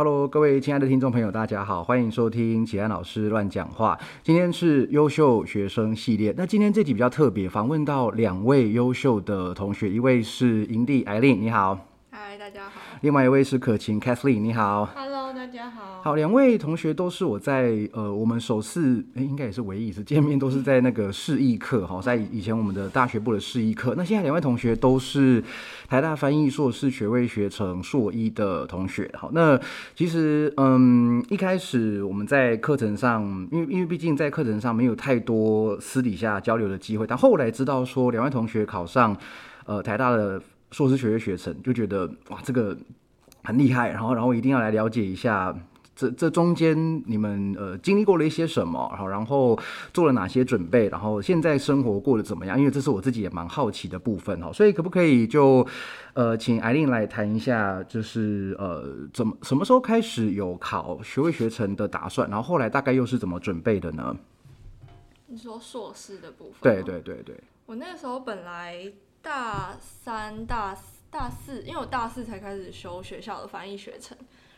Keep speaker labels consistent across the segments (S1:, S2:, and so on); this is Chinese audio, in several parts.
S1: Hello，各位亲爱的听众朋友，大家好，欢迎收听启安老师乱讲话。今天是优秀学生系列，那今天这集比较特别，访问到两位优秀的同学，一位是营地艾琳，你好；
S2: 嗨，大家好。
S1: 另外一位是可晴 Kathleen，你好。
S2: Hello，大家好。
S1: 好，两位同学都是我在呃，我们首次诶应该也是唯一一次见面，都是在那个示意课哈，在以前我们的大学部的示意课。那现在两位同学都是台大翻译硕士学位学程硕一的同学。好，那其实嗯，一开始我们在课程上，因为因为毕竟在课程上没有太多私底下交流的机会，但后来知道说两位同学考上呃台大的硕士学位学程，就觉得哇，这个很厉害，然后然后一定要来了解一下。这这中间你们呃经历过了一些什么，然后然后做了哪些准备，然后现在生活过得怎么样？因为这是我自己也蛮好奇的部分哈，所以可不可以就呃请艾琳来谈一下，就是呃怎么什么时候开始有考学位学成的打算，然后后来大概又是怎么准备的呢？
S2: 你说硕士的部分？
S1: 对。对对对，
S2: 我那个时候本来大三、大四大四，因为我大四才开始修学校的翻译学程，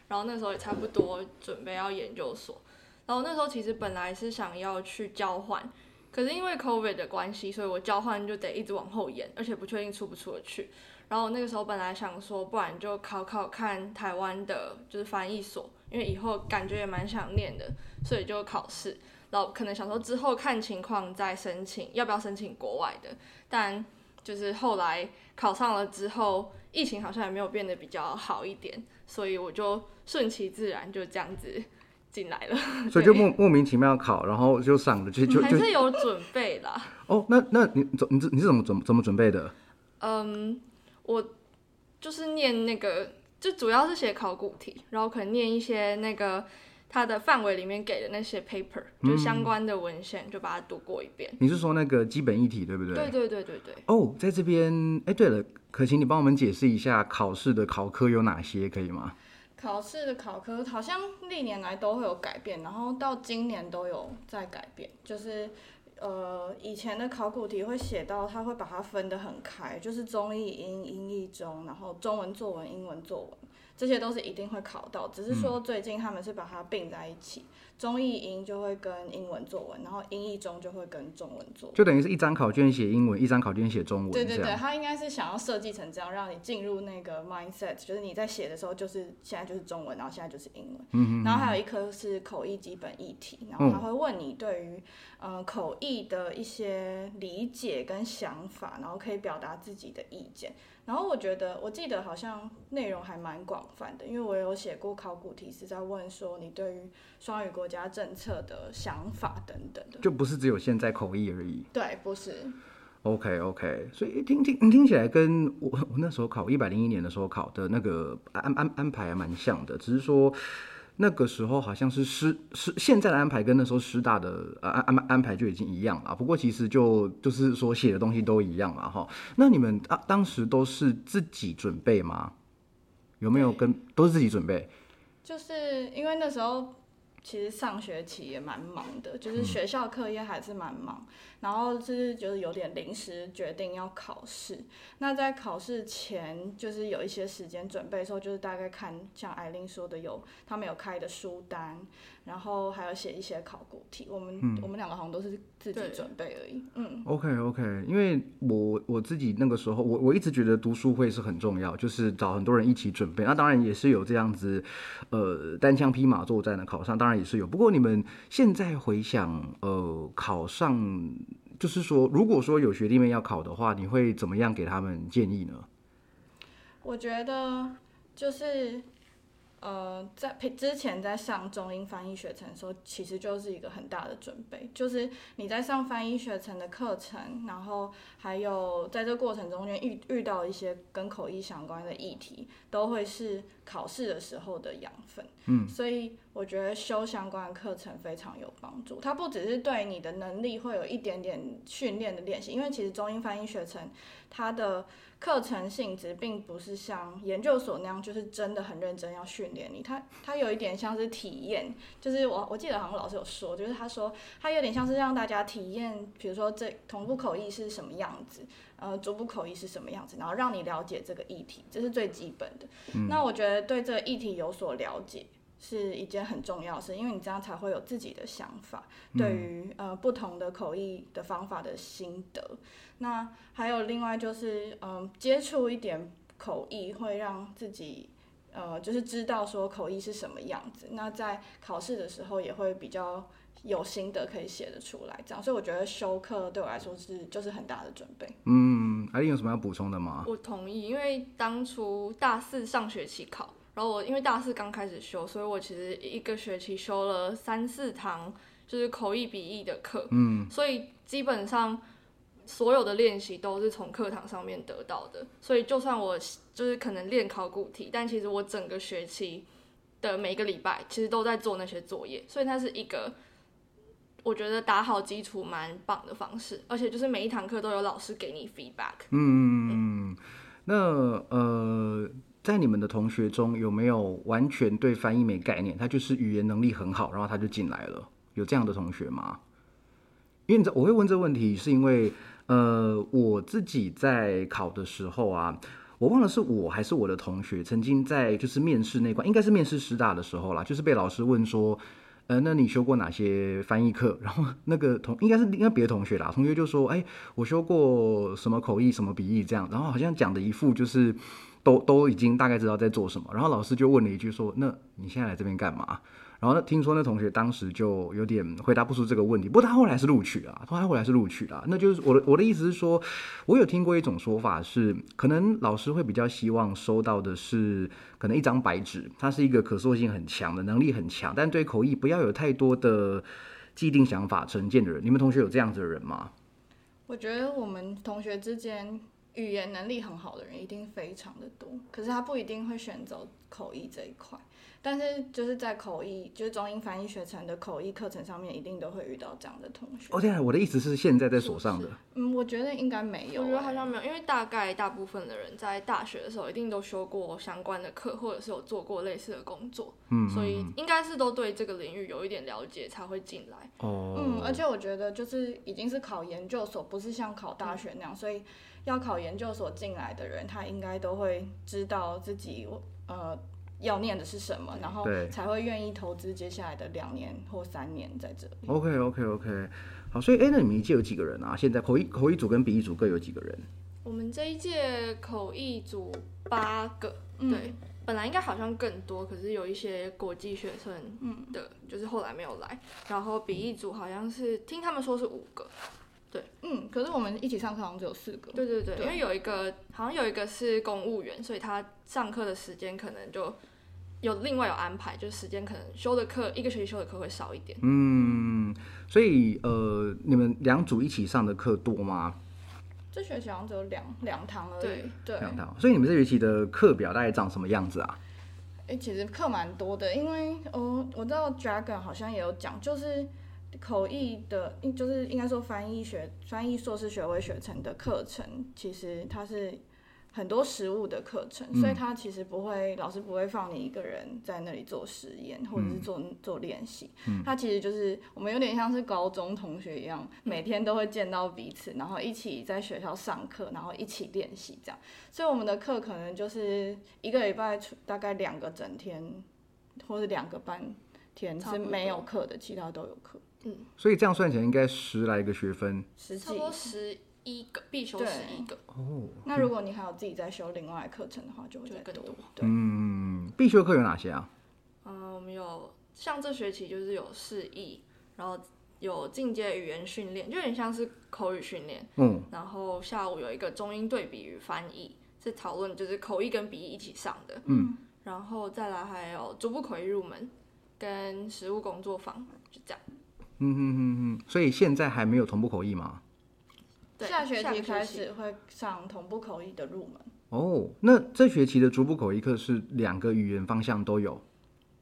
S2: 然后那时候也差不多准备要研究所。然后那时候其实本来是想要去交换，可是因为 COVID 的关系，所以我交换就得一直往后延，而且不确定出不出得去。然后那个时候本来想说，不然就考考看台湾的，就是翻译所，因为以后感觉也蛮想念的，所以就考试。然后可能想说之后看情况再申请，要不要申请国外的？但就是后来考上了之后，疫情好像也没有变得比较好一点，所以我就顺其自然就这样子进来了。
S1: 所以就莫莫名其妙考，然后就上了，就就
S2: 还
S1: 是
S2: 有准备啦。
S1: 哦，那那你怎你是你是怎么怎么怎么准备的？
S2: 嗯，我就是念那个，就主要是写考古题，然后可能念一些那个它的范围里面给的那些 paper，就相关的文献，就把它读过一遍。
S1: 你是说那个基本议题对不对？
S2: 对对对对对。
S1: 哦，在这边，哎，对了，可请你帮我们解释一下考试的考科有哪些，可以吗？
S3: 考试的考科好像历年来都会有改变，然后到今年都有在改变。就是呃，以前的考古题会写到，它会把它分得很开，就是中译英、英译中，然后中文作文、英文作文，这些都是一定会考到。只是说最近他们是把它并在一起，中译英就会跟英文作文，然后英译中就会跟中文作文。
S1: 就等于是一张考卷写英文，一张考卷写中文，
S3: 对对对，他应该是想要设计成这样，让你进入那个 mindset，就是你在写的时候，就是现在就是中文，然后现在就是英文。嗯然后还有一科是口译基本议题，然后他会问你对于呃口译的一些理解跟想法，然后可以表达自己的意见。然后我觉得，我记得好像内容还蛮广泛的，因为我有写过考古题是在问说你对于双语国家政策的想法等等的。
S1: 就不是只有现在口译而已。
S3: 对，不是。
S1: OK OK，所以听听听起来跟我我那时候考一百零一年的时候考的那个安安安排还蛮像的，只是说那个时候好像是师师现在的安排跟那时候师大的呃安安安排就已经一样了。不过其实就就是说写的东西都一样嘛哈。那你们啊当时都是自己准备吗？有没有跟都是自己准备？
S3: 就是因为那时候其实上学期也蛮忙的，就是学校课业还是蛮忙，然后就是就是有点临时决定要考试。那在考试前，就是有一些时间准备的时候，就是大概看像艾琳说的有他们有开的书单，然后还有写一些考古题。我们、我们两个好像都是自己
S2: 对
S3: 准备而已。嗯
S1: ，OK OK，因为我我自己那个时候，我我一直觉得读书会是很重要，就是找很多人一起准备。那当然也是有这样子，呃，单枪匹马作战的考上，当然也是有。不过你们现在回想，呃，考上，就是说，如果说有学弟妹要考的话，你会怎么样给他们建议呢？
S3: 我觉得就是呃，在培之前在上中英翻译学程的时候，其实就是一个很大的准备，就是你在上翻译学程的课程，然后还有在这过程中间遇遇到一些跟口译相关的议题，都会是考试的时候的养分。嗯，所以我觉得修相关的课程非常有帮助。它不只是对你的能力会有一点点训练的练习，因为其实中英翻译学程它的课程性质并不是像研究所那样，就是真的很认真要训练你。它它有一点像是体验，就是我我记得好像老师有说，就是他说他有点像是让大家体验，比如说这同步口译是什么样子，呃逐步口译是什么样子，然后让你了解这个议题，这是最基本的。那我觉得对这个议题有所了解。是一件很重要的事，因为你这样才会有自己的想法，对于呃不同的口译的方法的心得。那还有另外就是，嗯、接触一点口译会让自己呃就是知道说口译是什么样子。那在考试的时候也会比较有心得可以写得出来，这样。所以我觉得修课对我来说是就是很大的准备。
S1: 嗯，艾琳有什么要补充的吗？
S2: 我同意，因为当初大四上学期考，然后我因为大四刚开始修，所以我其实一个学期修了三四堂就是口译笔译的课，嗯，所以基本上所有的练习都是从课堂上面得到的，所以就算我就是可能练考古题，但其实我整个学期的每个礼拜其实都在做那些作业，所以它是一个。我觉得打好基础蛮棒的方式，而且就是每一堂课都有老师给你 feedback。
S1: 嗯，嗯那呃，在你们的同学中有没有完全对翻译没概念，他就是语言能力很好，然后他就进来了？有这样的同学吗？因为我会问这个问题，是因为呃，我自己在考的时候啊，我忘了是我还是我的同学，曾经在就是面试那关，应该是面试师大的时候啦，就是被老师问说。呃，那你修过哪些翻译课？然后那个同应该是应该别的同学啦，同学就说，哎，我修过什么口译、什么笔译这样，然后好像讲的一副就是都都已经大概知道在做什么。然后老师就问了一句说，那你现在来这边干嘛？然后呢，听说那同学当时就有点回答不出这个问题，不过他后来是录取了，他后来是录取了。那就是我的我的意思是说，我有听过一种说法是，可能老师会比较希望收到的是可能一张白纸，他是一个可塑性很强的，能力很强，但对口译不要有太多的既定想法成见的人。你们同学有这样子的人吗？
S3: 我觉得我们同学之间语言能力很好的人一定非常的多，可是他不一定会选择口译这一块。但是就是在口译，就是中英翻译学程的口译课程上面，一定都会遇到这样的同学。
S1: 哦，对啊，我的意思是现在在手上的。
S3: 嗯，我觉得应该没有、
S2: 我觉得好像没有，因为大概大部分的人在大学的时候一定都修过相关的课，或者是有做过类似的工作，嗯，所以应该是都对这个领域有一点了解才会进来。
S1: 哦，
S3: 嗯，而且我觉得就是已经是考研究所，不是像考大学那样，所以要考研究所进来的人，他应该都会知道自己呃。要念的是什么，然后才会愿意投资接下来的两年或三年在这里。
S1: OK OK OK，好，所以哎，那你们一届有几个人啊？现在口译口译组跟笔译组各有几个人？
S2: 我们这一届口译组八个，对，本来应该好像更多，可是有一些国际学生的，就是后来没有来。然后笔译组好像是听他们说是五个，对，
S3: 嗯，可是我们一起上课好像只有四个。
S2: 对对对，因为有一个好像有一个是公务员，所以他上课的时间可能就。有另外有安排，就是时间可能修的课一个学期修的课会少一点。
S1: 嗯，所以呃，你们两组一起上的课多吗？
S3: 这学期好像只有两两堂而已。
S2: 对
S3: 对，
S1: 两堂。所以你们这学期的课表大概长什么样子啊？
S3: 哎、欸，其实课蛮多的，因为哦，我知道 Dragon 好像也有讲，就是口译的，就是应该说翻译学、翻译硕士学位学程的课程，其实它是。很多实物的课程，所以他其实不会，老师不会放你一个人在那里做实验或者是做做练习。他其实就是我们有点像是高中同学一样，每天都会见到彼此，然后一起在学校上课，然后一起练习这样。所以我们的课可能就是一个礼拜大概两个整天，或者两个半天是没有课的，其他都有课。
S2: 嗯，
S1: 所以这样算起来应该十来个学分，
S3: 十几
S2: 差不多十。一个必修是一个
S1: 哦，
S3: 那如果你还有自己在修另外课程的话，就会再
S2: 更多。
S3: 对，
S1: 嗯，必修课有哪些啊？
S2: 嗯，我们有像这学期就是有示意，然后有进阶语言训练，就有点像是口语训练。
S1: 嗯，
S2: 然后下午有一个中英对比与翻译，是讨论就是口译跟笔译一起上的。
S1: 嗯，
S2: 然后再来还有逐步口译入门跟实务工作坊，就这样。
S1: 嗯哼哼哼，所以现在还没有同步口译吗？
S3: 下学期开始会上同步口译的入门
S1: 哦。那这学期的逐步口译课是两个语言方向都有。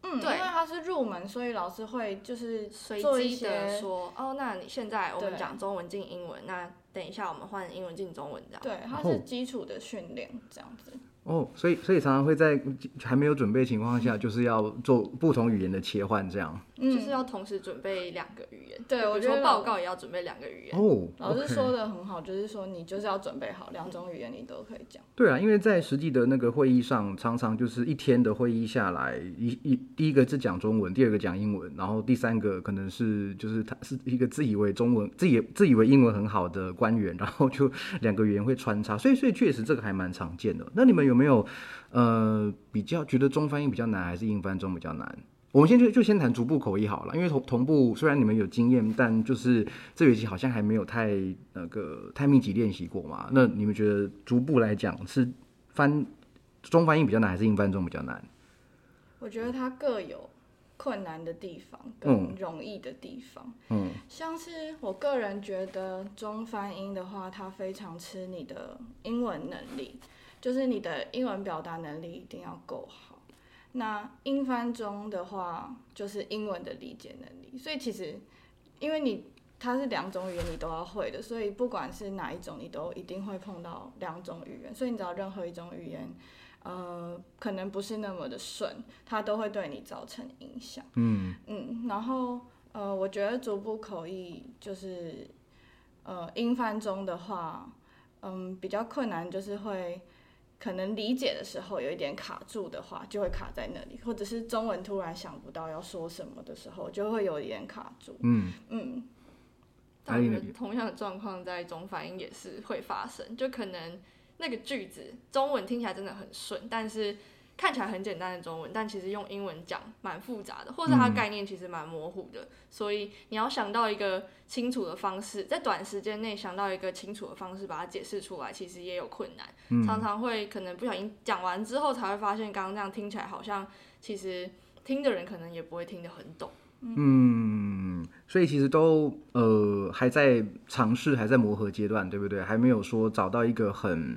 S3: 嗯，
S2: 对
S3: 因为它是入门，所以老师会就是
S2: 随
S3: 做一
S2: 机的说，哦，那你现在我们讲中文进英文，那等一下我们换英文进中文这样。
S3: 对，它
S1: 哦
S3: 是基础的训练这样子。
S1: 哦，所以所以常常会在还没有准备情况下，就是要做不同语言的切换，这样。
S2: 就是要同时准备两个语言。
S3: 对我觉得
S2: 报告也要准备两个语言。
S1: 哦，
S3: 老师说的很好，就是说你就是要准备好两种语言，你都可以讲。
S1: 对啊，因为在实际的那个会议上，常常就是一天的会议下来，一一第一个是讲中文，第二个讲英文，然后第三个可能是就是他是一个自以为中文、自以自以为英文很好的官员，然后就两个语言会穿插，所以所以确实这个还蛮常见的。那你们有没有呃比较觉得中翻英比较难，还是英翻中比较难？我们先就就先谈逐步口译好了，因为同同步虽然你们有经验，但就是这学期好像还没有太那个太密集练习过嘛。那你们觉得逐步来讲是翻中翻英比较难，还是英翻中比较难？
S3: 我觉得它各有困难的地方
S1: 嗯
S3: 跟容易的地方。
S1: 嗯
S3: 像是我个人觉得中翻英的话，它非常吃你的英文能力，就是你的英文表达能力一定要够好。那英翻中的话，就是英文的理解能力。所以其实，因为你它是两种语言你都要会的，所以不管是哪一种，你都一定会碰到两种语言。所以你只要任何一种语言，呃，可能不是那么的顺，它都会对你造成影响。
S1: 嗯
S3: 嗯，然后呃，我觉得逐步口译就是呃英翻中的话，嗯，比较困难就是会可能理解的时候有一点卡住的话，就会卡在那里，或者是中文突然想不到要说什么的时候，就会有一点卡住。
S1: 嗯。
S3: 嗯，
S2: 但我觉得同样的状况在中反应也是会发生，就可能那个句子中文听起来真的很顺，但是看起来很简单的中文，但其实用英文讲蛮复杂的，或者它
S1: 嗯
S2: 概念其实蛮模糊的，所以你要想到一个清楚的方式，在短时间内想到一个清楚的方式把它解释出来，其实也有困难，
S1: 嗯
S2: 常常会可能不小心讲完之后才会发现，刚刚这样听起来好像其实听的人可能也不会听得很懂。
S1: 嗯，所以其实都呃还在尝试，还在磨合阶段，对不对？还没有说找到一个很。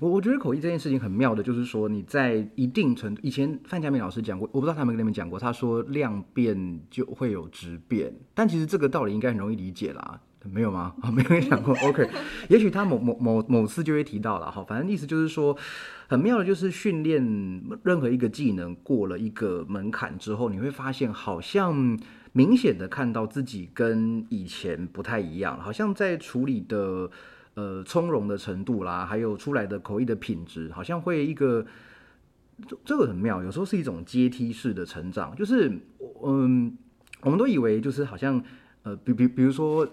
S1: 我我觉得口译这件事情很妙的，就是说你在一定程度，以前范佳明老师讲过，我不知道他有没有跟你们讲过，他说量变就会有质变，但其实这个道理应该很容易理解啦。没有吗？啊，没有人讲过。OK，也许他某某某某次就会提到了哈，反正意思就是说，很妙的就是训练任何一个技能过了一个门槛之后，你会发现好像明显的看到自己跟以前不太一样，好像在处理的呃从容的程度啦，还有出来的口译的品质，好像会一个这这个很妙，有时候是一种阶梯式的成长，就是嗯，我们都以为就是好像呃，比比比如说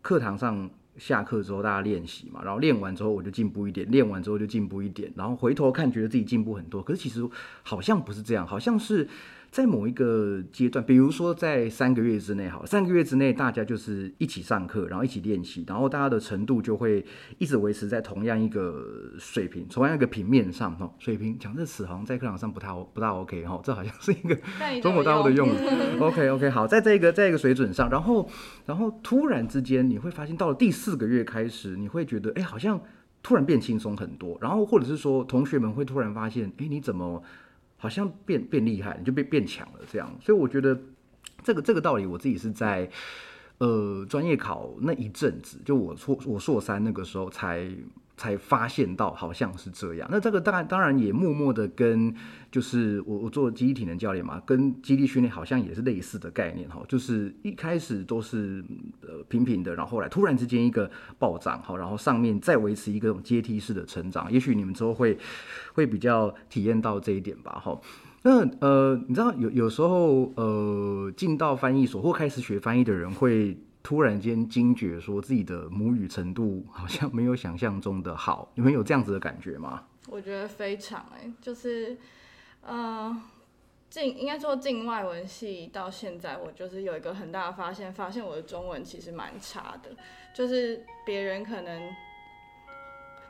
S1: 课堂上。下课之后大家练习嘛，然后练完之后我就进步一点，练完之后就进步一点，然后回头看觉得自己进步很多。可是其实好像不是这样，好像是在某一个阶段，比如说在三个月之内，好，三个月之内大家就是一起上课，然后一起练习，然后大家的程度就会一直维持在同样一个水平，同样一个平面上哈。水平讲这词好像在课堂上不太不大 OK 哈，这好像是一个中国大陆的用
S3: 语。
S1: 语。OK OK，好，在这个在一个水准上，然后然后突然之间你会发现，到了第四个月开始，你会觉得哎，好像突然变轻松很多，然后或者是说同学们会突然发现，哎，你怎么好像变变厉害，你就变变强了这样。所以我觉得这个这个道理，我自己是在呃专业考那一阵子，就我硕我硕三那个时候才。才发现到好像是这样，那这个当然当然也默默的跟就是我我做基地体能教练嘛，跟基地训练好像也是类似的概念哈，就是一开始都是呃平平的，然后后来突然之间一个暴涨哈，然后上面再维持一个种阶梯式的成长，也许你们之后会会比较体验到这一点吧哈。那呃，你知道有有时候呃进到翻译所或开始学翻译的人会。突然间惊觉，说自己的母语程度好像没有想象中的好，你们有这样子的感觉吗？
S3: 我觉得非常哎、就是呃，境应该说境外文系到现在，我就是有一个很大的发现，发现我的中文其实蛮差的，就是别人可能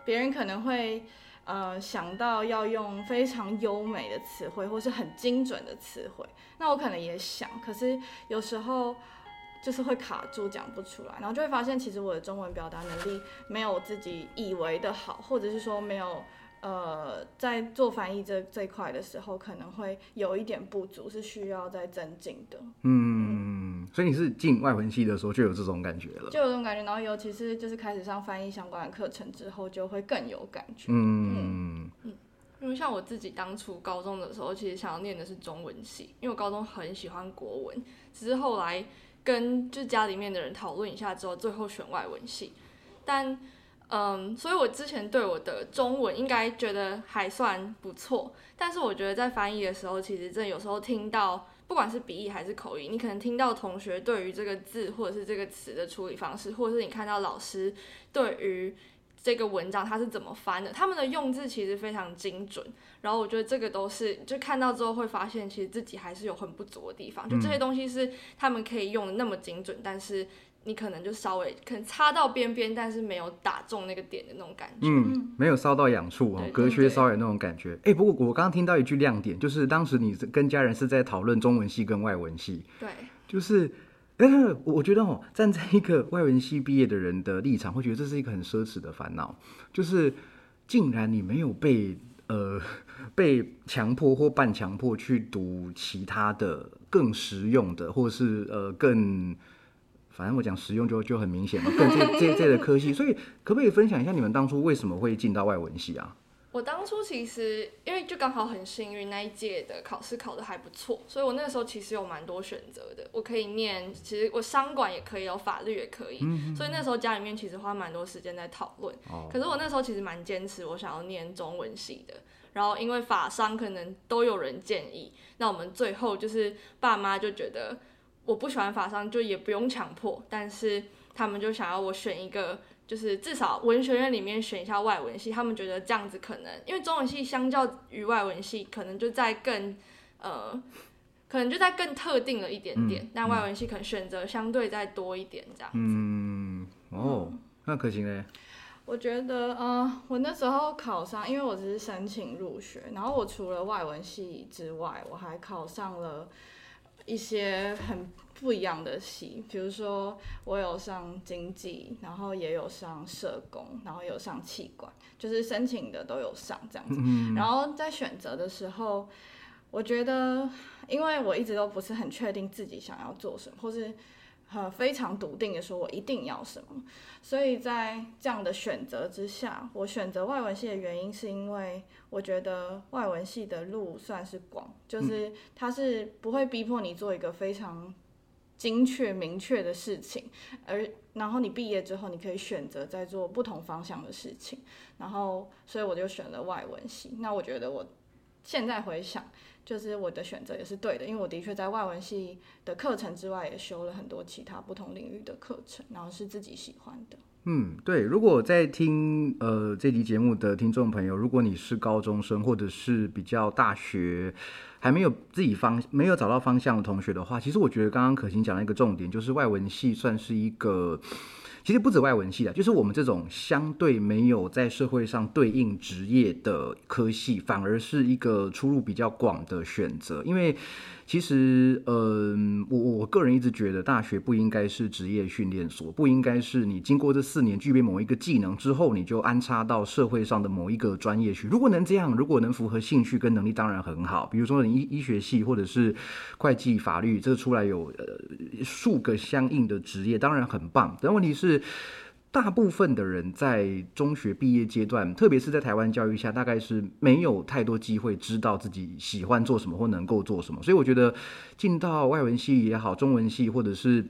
S3: 别人可能会。呃，想到要用非常优美的词汇，或是很精准的词汇，那我可能也想，可是有时候就是会卡住，讲不出来，然后就会发现，其实我的中文表达能力没有我自己以为的好，或者是说没有呃，在做翻译这这一块的时候，可能会有一点不足，是需要再增进的。
S1: 嗯，所以你是进外文系的时候就有这种感觉了。
S3: 就有这种感觉，然后尤其是就是开始上翻译相关的课程之后，就会更有感觉。
S1: 嗯嗯，
S2: 因为像我自己当初高中的时候，其实想要念的是中文系，因为我高中很喜欢国文，只是后来跟就家里面的人讨论一下之后，最后选外文系。但嗯，所以我之前对我的中文应该觉得还算不错，但是我觉得在翻译的时候，其实真的有时候听到，不管是笔译还是口译，你可能听到同学对于这个字或者是这个词的处理方式，或者是你看到老师对于这个文章它是怎么翻的，他们的用字其实非常精准。然后我觉得这个都是就看到之后会发现，其实自己还是有很不足的地方。就这些东西是他们可以用的那么精准，但是。你可能就稍微可能擦到边边，但是没有打中那个点的那种感觉。
S1: 嗯，没有烧到痒处哦，隔靴搔痒那种感觉。哎，不过我刚刚听到一句亮点，就是当时你跟家人是在讨论中文系跟外文系。
S2: 对，
S1: 就是，但是，我觉得哦，站在一个外文系毕业的人的立场，会觉得这是一个很奢侈的烦恼，就是竟然你没有被呃 被强迫或半强迫去读其他的更实用的，或是呃更。反正我讲实用就就很明显嘛，更这这这的科系，所以可不可以分享一下你们当初为什么会进到外文系啊？
S2: 我当初其实因为就刚好很幸运那一届的考试考的还不错，所以我那时候其实有蛮多选择的，我可以念，其实我商管也可以，有法律也可以，所以那时候家里面其实花蛮多时间在讨论。可是我那时候其实蛮坚持，我想要念中文系的，然后因为法商可能都有人建议，那我们最后就是爸妈就觉得。我不喜欢法商，就也不用强迫，但是他们就想要我选一个，就是至少文学院里面选一下外文系。他们觉得这样子可能，因为中文系相较于外文系，可能就在更呃，可能就在更特定了一点点。但外文系可能选择相对再多一点，这样子。
S1: 嗯，哦，那可行嘞。
S3: 我觉得，呃，我那时候考上，因为我只是申请入学，然后我除了外文系之外，我还考上了。一些很不一样的系，比如说我有上经济，然后也有上社工，然后有上气管，就是申请的都有上这样子。然后在选择的时候，我觉得，因为我一直都不是很确定自己想要做什么，或是。呃，非常笃定的说，我一定要什么。所以在这样的选择之下，我选择外文系的原因，是因为我觉得外文系的路算是广，就是它是不会逼迫你做一个非常精确明确的事情，而然后你毕业之后，你可以选择在做不同方向的事情。然后，所以我就选了外文系。那我觉得我现在回想。就是我的选择也是对的，因为我的确在外文系的课程之外，也修了很多其他不同领域的课程，然后是自己喜欢的。
S1: 嗯，对。如果在听呃这集节目的听众朋友，如果你是高中生或者是比较大学还没有自己方没有找到方向的同学的话，其实我觉得刚刚可心讲了一个重点，就是外文系算是一个。其实不止外文系的，就是我们这种相对没有在社会上对应职业的科系，反而是一个出路比较广的选择，因为。其实，嗯，我我个人一直觉得，大学不应该是职业训练所，不应该是你经过这四年具备某一个技能之后，你就安插到社会上的某一个专业去。如果能这样，如果能符合兴趣跟能力，当然很好。比如说你医医学系或者是会计、法律，这出来有呃数个相应的职业，当然很棒。但问题是。大部分的人在中学毕业阶段，特别是在台湾教育下，大概是没有太多机会知道自己喜欢做什么或能够做什么。所以我觉得进到外文系也好，中文系或者是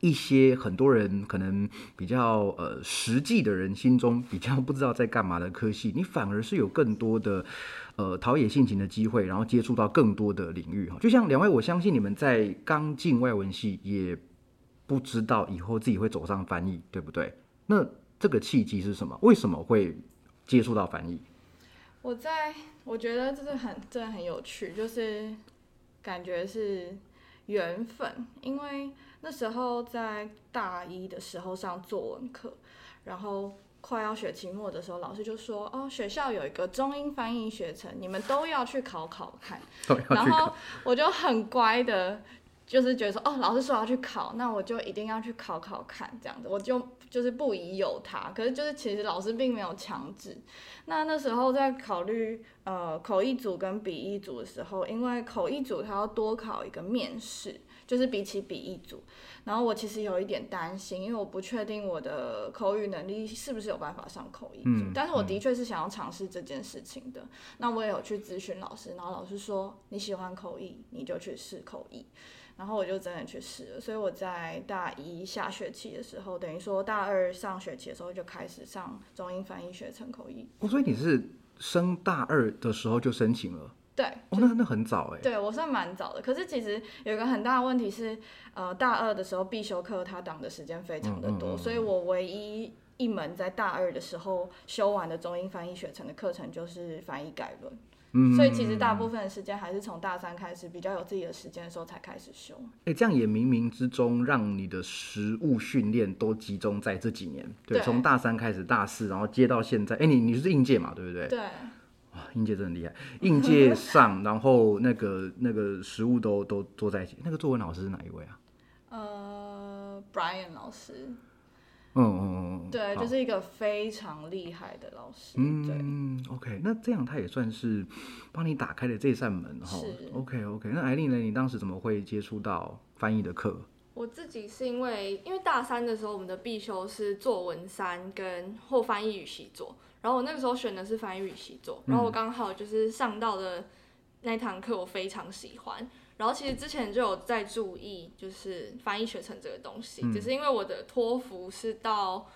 S1: 一些很多人可能比较呃实际的人心中比较不知道在干嘛的科系，你反而是有更多的呃陶冶性情的机会，然后接触到更多的领域哈。就像两位，我相信你们在刚进外文系也不知道以后自己会走上翻译，对不对？那这个契机是什么？为什么会接触到翻译？
S3: 我在我觉得这是很真的很有趣，就是感觉是缘分。因为那时候在大一的时候上作文课，然后快要学期末的时候，老师就说：“哦，学校有一个中英翻译学程，你们都要去考考看。”然后我就很乖的。就是觉得说，哦，老师说要去考，那我就一定要去考考看，这样子，我就就是不疑有他。可是就是其实老师并没有强制。那那时候在考虑呃口译组跟笔译组的时候，因为口译组他要多考一个面试，就是比起笔译组，然后我其实有一点担心，因为我不确定我的口语能力是不是有办法上口译组，
S1: 嗯
S3: 但是我的确是想要尝试这件事情的。那我也有去咨询老师，然后老师说你喜欢口译，你就去试口译。然后我就真的去试了，所以我在大一下学期的时候，等于说大二上学期的时候就开始上中英翻译学程口译。
S1: 哦，所以你是升大二的时候就申请了？
S3: 对，
S1: 哦，那那很早哎。
S3: 对我算蛮早的。可是其实有一个很大的问题是，呃，大二的时候必修课它挡的时间非常的多，
S1: 嗯嗯嗯
S3: 所以我唯一一门在大二的时候修完的中英翻译学程的课程就是翻译概论。
S1: 嗯
S3: 所以其实大部分的时间还是从大三开始比较有自己的时间的时候才开始修。
S1: 哎、这样也冥冥之中让你的实务训练都集中在这几年，对，
S3: 对
S1: 从大三开始，大四，然后接到现在。哎、你你是应届嘛，对不对？
S3: 对，
S1: 哇，应届真的很厉害，应届上，然后那个那个实务都都坐在一起。那个作文老师是哪一位啊？
S3: 呃，Brian 老师，
S1: 嗯嗯嗯嗯，
S3: 对，就是一个非常厉害的老师。对，
S1: 嗯，OK，那这样他也算是帮你打开了这扇门哈
S3: 是。
S1: OK OK，那艾丽呢？你当时怎么会接触到翻译的课？
S2: 我自己是因为因为大三的时候，我们的必修是作文三跟或翻译与习作，然后我那个时候选的是翻译与习作，然后我刚好就是上到的那堂课，我非常喜欢。然后其实之前就有在注意，就是翻译学程这个东西，只是因为我的托福是到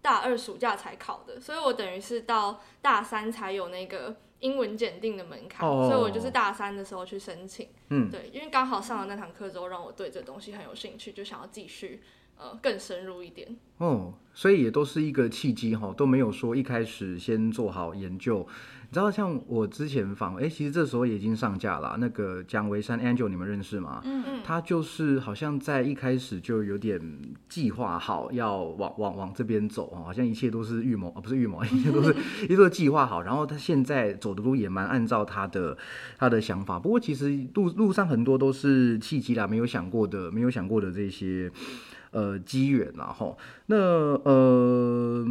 S2: 大二暑假才考的，所以我等于是到大三才有那个英文检定的门槛，
S1: 哦
S2: 所以我就是大三的时候去申请。
S1: 嗯
S2: 对，因为刚好上了那堂课之后，让我对这东西很有兴趣，就想要继续呃更深入一点。
S1: 哦，所以也都是一个契机哈，都没有说一开始先做好研究。你知道，像我之前访，哎，其实这时候也已经上架了。那个蒋维山 Angel，你们认识吗？
S3: 嗯
S2: 嗯
S1: 他就是好像在一开始就有点计划好要往往往这边走哦，好像一切都是预谋啊，不是预谋，一切都是 一切都是计划好。然后他现在走的路也蛮按照他的他的想法。不过其实路路上很多都是契机啦，没有想过的，没有想过的这些呃机缘然后那呃，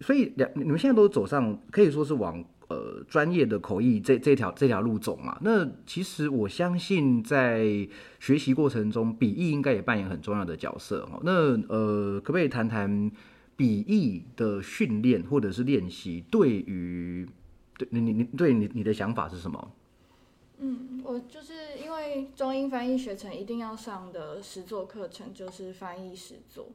S1: 所以两你们现在都走上可以说是往呃专业的口译这这条这条路走嘛。那其实我相信在学习过程中，笔译应该也扮演很重要的角色哦。那呃，可不可以谈谈笔译的训练或者是练习对于对你你你对你你的想法是什么？
S3: 嗯，我就是因为中英翻译学程一定要上的实作课程就是翻译实作，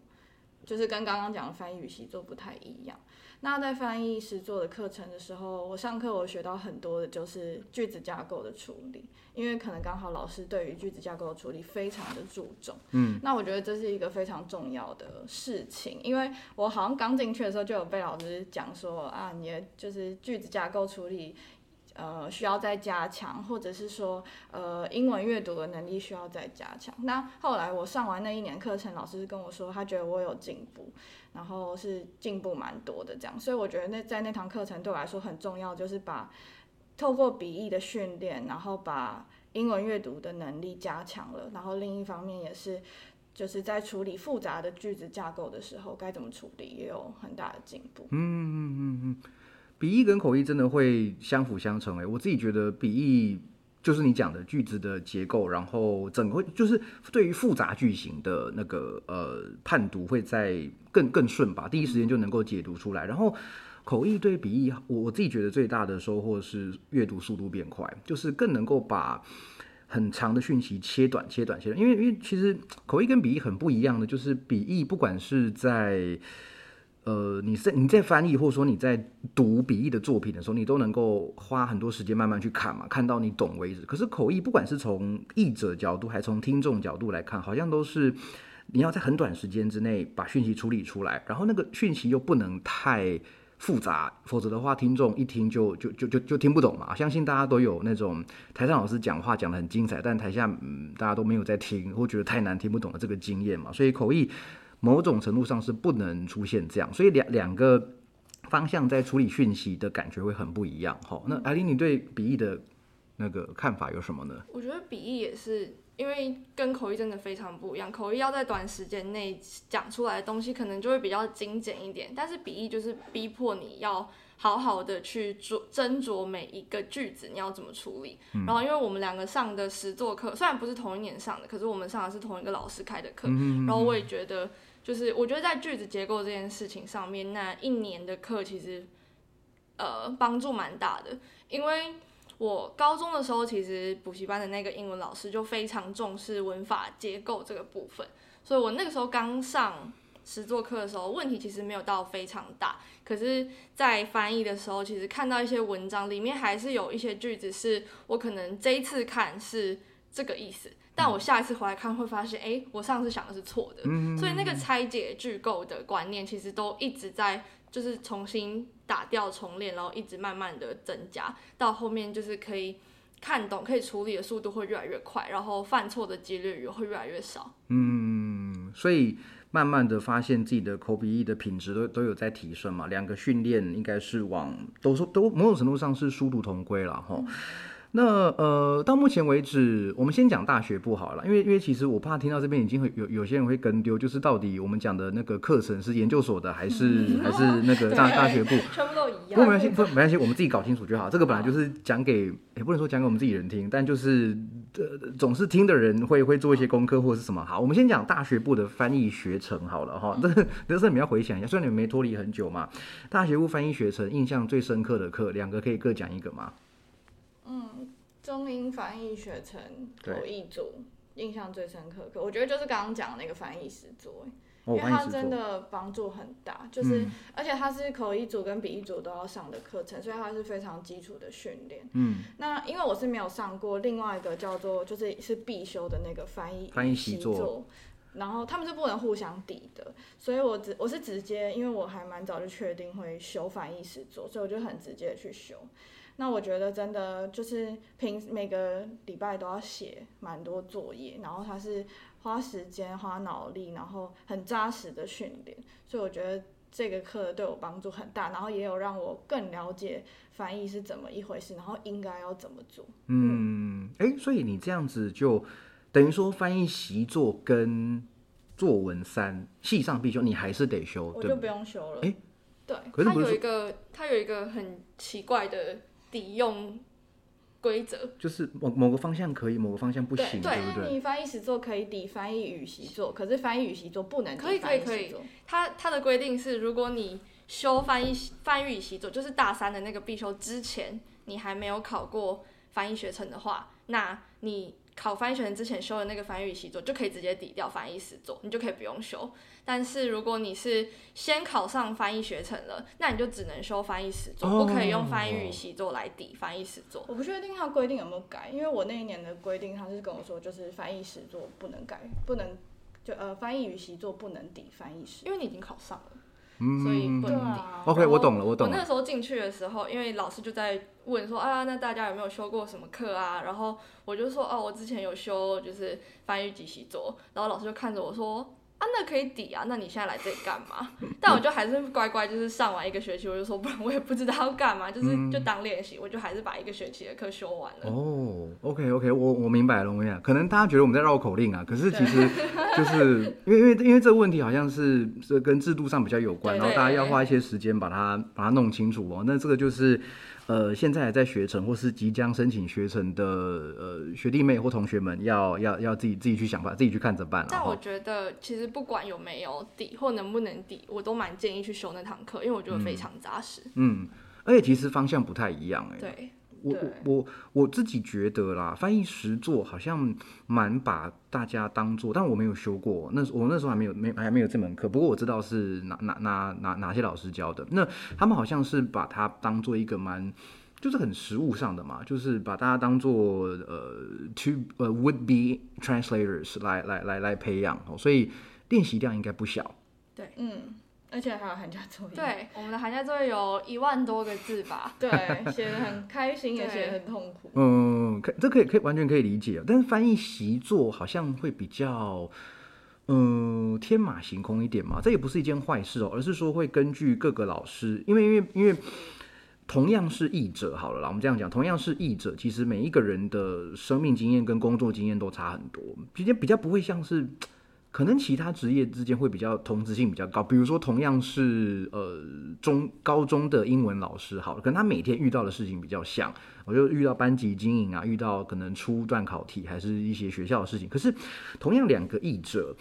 S3: 就是跟刚刚讲的翻译与习作不太一样。那在翻译实作的课程的时候，我上课我学到很多的就是句子架构的处理，因为可能刚好老师对于句子架构的处理非常的注重。嗯，那我觉得这是一个非常重要的事情，因为我好像刚进去的时候就有被老师讲说啊，你的就是句子架构处理。呃，需要再加强，或者是说，呃，英文阅读的能力需要再加强。那后来我上完那一年课程，老师跟我说，他觉得我有进步，然后是进步蛮多的这样。所以我觉得那在那堂课程对我来说很重要，就是把透过笔译的训练，然后把英文阅读的能力加强了，然后另一方面也是。就是在处理复杂的句子架构的时候，该怎么处理也有很大的进步。
S1: 嗯嗯嗯嗯笔译跟口译真的会相辅相成诶，我自己觉得笔译就是你讲的句子的结构，然后整个就是对于复杂句型的那个呃判读会在更更顺吧，第一时间就能够解读出来。然后口译对笔译，我我自己觉得最大的收获是阅读速度变快，就是更能够把。很长的讯息切短、切短、切短，因为因为其实口译跟笔译很不一样的，就是笔译不管是在呃，你在你在翻译或者说你在读笔译的作品的时候，你都能够花很多时间慢慢去看嘛，看到你懂为止。可是口译不管是从译者角度还从听众角度来看，好像都是你要在很短时间之内把讯息处理出来，然后那个讯息又不能太复杂，否则的话听众一听就就就就就听不懂嘛。相信大家都有那种台上老师讲话讲得很精彩，但台下嗯大家都没有在听，或觉得太难听不懂的这个经验嘛。所以口译某种程度上是不能出现这样，所以两两个方向在处理讯息的感觉会很不一样。哈，那艾琳，你对笔译的那个看法有什么呢？
S2: 我觉得笔译也是，因为跟口译真的非常不一样。口译要在短时间内讲出来的东西，可能就会比较精简一点，但是笔译就是逼迫你要好好的去琢斟酌每一个句子你要怎么处理。然后，因为我们两个上的实作课虽然不是同一年上的，可是我们上的是同一个老师开的课。然后我也觉得，就是我觉得在句子结构这件事情上面，那一年的课其实呃帮助蛮大的，因为。我高中的时候，其实补习班的那个英文老师就非常重视文法结构这个部分，所以我那个时候刚上实作课的时候，问题其实没有到非常大。可是，在翻译的时候，其实看到一些文章里面还是有一些句子是我可能这一次看是这个意思，但我下一次回来看会发现，哎，我上次想的是错的。所以那个拆解句构的观念，其实都一直在。就是重新打掉重练，然后一直慢慢的增加，到后面就是可以看懂，可以处理的速度会越来越快，然后犯错的几率也会越来越少。
S1: 嗯，所以慢慢的发现自己的口笔译的品质都都有在提升嘛，两个训练应该是往都说都某种程度上是殊途同归了哈。那呃，到目前为止，我们先讲大学部好了，因为因为其实我怕听到这边已经会有有些人会跟丢，就是到底我们讲的那个课程是研究所的还是还是那个大大学部，
S2: 全部都一样。
S1: 不没关系，不没关系，我们自己搞清楚就好。这个本来就是讲给，也不能说讲给我们自己人听，但就是呃，总是听的人会会做一些功课或者是什么。好，我们先讲大学部的翻译学程好了哈。这这是你们要回想一下，虽然你们没脱离很久嘛，大学部翻译学程印象最深刻的课，两个可以各讲一个吗？
S3: 嗯，中英翻译学程口译组印象最深刻课，我觉得就是刚刚讲的那个翻译实作，因为它真的帮助很大，就是而且它是口译组跟笔译组都要上的课程，所以它是非常基础的训练。
S1: 嗯，
S3: 那因为我是没有上过另外一个叫做就是是必修的那个翻译
S1: 翻译习作，
S3: 然后他们是不能互相抵的，所以我直我是直接，因为我还蛮早就确定会修翻译实作，所以我就很直接去修。那我觉得真的就是平每个礼拜都要写蛮多作业，然后它是花时间花脑力，然后很扎实的训练，所以我觉得这个课对我帮助很大，然后也有让我更了解翻译是怎么一回事，然后应该要怎么做。
S1: 嗯，哎，所以你这样子就等于说翻译习作跟作文三系上必修，你还是得修，
S3: 我就不用修了。
S1: 哎，
S3: 对，
S2: 它有一个它有一个很奇怪的。抵用规则
S1: 就是某某个方向可以，某个方向不行，对
S3: 不对？你翻译习作可以抵翻译语习作，可是翻译语习作不能
S2: 可以可以可以。它它的规定是，如果你修翻译翻译语习作，就是大三的那个必修之前，你还没有考过翻译学程的话，那你。考翻译学程之前修的那个翻译习作就可以直接抵掉翻译实作，你就可以不用修。但是如果你是先考上翻译学程了，那你就只能修翻译实作，不可以用翻译语习作来抵翻译实作。
S3: 我不确定它规定有没有改，因为我那一年的规定他是跟我说，就是翻译实作不能改，不能就呃翻译与习作不能抵翻译实，
S2: 因为你已经考上了。所以不能抵。
S1: OK，我懂了，我懂
S2: 了。我那时候进去的时候，因为老师就在问说啊，那大家有没有修过什么课啊？然后我就说哦，我之前有修，就是翻译及习作。然后老师就看着我说。啊，那可以抵啊，那你现在来这里干嘛？但我就还是乖乖，就是上完一个学期，我就说不然我也不知道要干嘛，就是就当练习，我就还是把一个学期的课修完了。
S1: 哦，OK OK，我我明白了，我明白。可能大家觉得我们在绕口令啊，可是其实就是 因为因为因为这个问题好像是这跟制度上比较有关，然后大家要花一些时间把它把它弄清楚哦。那这个就是。呃，现在还在学成或是即将申请学成的呃学弟妹或同学们，要要要自己自己去想法，自己去看着办。
S2: 但我觉得其实不管有没有底或能不能底，我都蛮建议去修那堂课，因为我觉得非常扎实。
S1: 嗯，而且其实方向不太一样哎。
S2: 对。
S1: 我我我我自己觉得啦，翻译实作好像蛮把大家当做，但我没有修过，那我那时候还没有没还没有这门课，不过我知道是哪哪哪哪哪些老师教的。那他们好像是把它当做一个蛮，就是很实务上的嘛，就是把大家当做呃 to 呃 would be translators 来来来来培养，所以练习量应该不小。
S2: 对，
S3: 嗯。而且还有寒假作业。
S2: 对，我们的寒假作业有一万多个字吧。
S3: 对，写的很开心，也写的很痛苦。
S1: 嗯，可这可以可以完全可以理解。但是翻译习作好像会比较，嗯，天马行空一点嘛。这也不是一件坏事哦，而是说会根据各个老师，因为因为因为同样是译者，好了啦，我们这样讲，同样是译者，其实每一个人的生命经验跟工作经验都差很多，比较比较不会像是。可能其他职业之间会比较同质性比较高，比如说同样是呃中高中的英文老师，好了，可能他每天遇到的事情比较像，我就遇到班级经营啊，遇到可能出段考题，还是一些学校的事情。可是同样两个译者。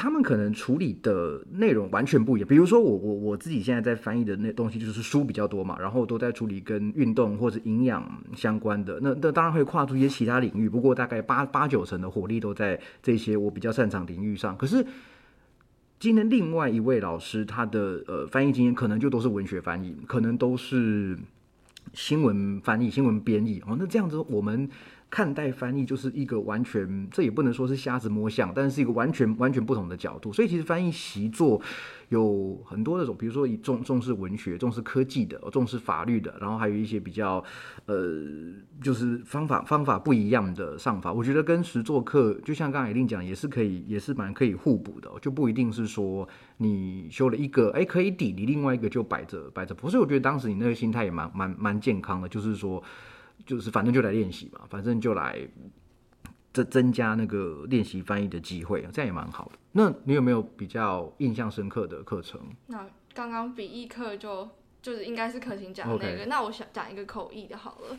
S1: 他们可能处理的内容完全不一样。比如说，我我我自己现在在翻译的那东西就是书比较多嘛，然后都在处理跟运动或者营养相关的。那那当然会跨出一些其他领域，不过大概八八九成的火力都在这些我比较擅长领域上。可是今天另外一位老师，他的呃翻译经验可能就都是文学翻译，可能都是新闻翻译、新闻编译。哦，那这样子我们。看待翻译就是一个完全，这也不能说是瞎子摸象，但是一个完全完全不同的角度。所以其实翻译习作有很多那种，比如说以重重视文学、重视科技的、重视法律的，然后还有一些比较呃，就是方法方法不一样的上法。我觉得跟实作课，就像刚才一定讲，也是可以，也是蛮可以互补的，就不一定是说你修了一个，哎，可以抵你另外一个就摆着摆着。不是，我觉得当时你那个心态也蛮蛮蛮健康的，就是说。就是反正就来练习嘛，反正就来增增加那个练习翻译的机会，这样也蛮好的。那你有没有比较印象深刻的课程？
S2: 那刚刚笔译课就就是应该是可行讲的那个，那我想讲一个口译的好了。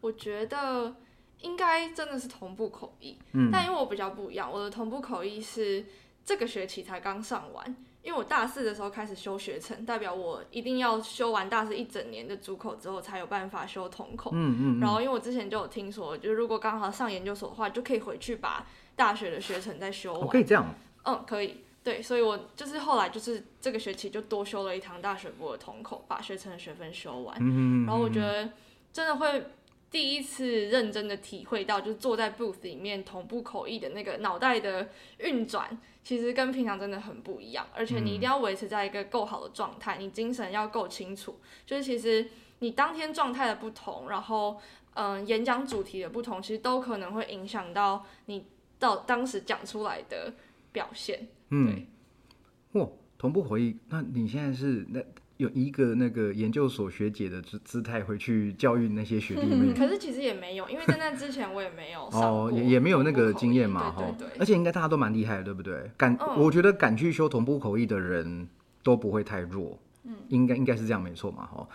S2: 我觉得应该真的是同步口译，嗯，但因为我比较不一样，我的同步口译是这个学期才刚上完。因为我大四的时候开始修学程，代表我一定要修完大四一整年的主口之后，才有办法修统口。嗯嗯。然后，因为我之前就有听说，就是如果刚好上研究所的话，就可以回去把大学的学程再修完。
S1: 可以这样。
S2: 嗯，可以。对，所以我就是后来就是这个学期就多修了一堂大学部的统口，把学程的学分修完。嗯然后我觉得真的会第一次认真的体会到，就是坐在 booth 里面同步口译的那个脑袋的运转。其实跟平常真的很不一样，而且你一定要维持在一个够好的状态，你精神要够清楚。就是其实你当天状态的不同，然后嗯，演讲主题的不同，其实都可能会影响到你到当时讲出来的表现。嗯，
S1: 哇，同步回忆，那你现在是那？有一个那个研究所学姐的姿姿态回去教育那些学弟妹，
S2: 可是其实也没有，因为在那之前我也没有哦，
S1: 也也没有那个经验嘛，哈，对而且应该大家都蛮厉害的，对不对？敢，我觉得敢去修同步口译的人都不会太弱，嗯，应该应该是这样没错嘛，哈。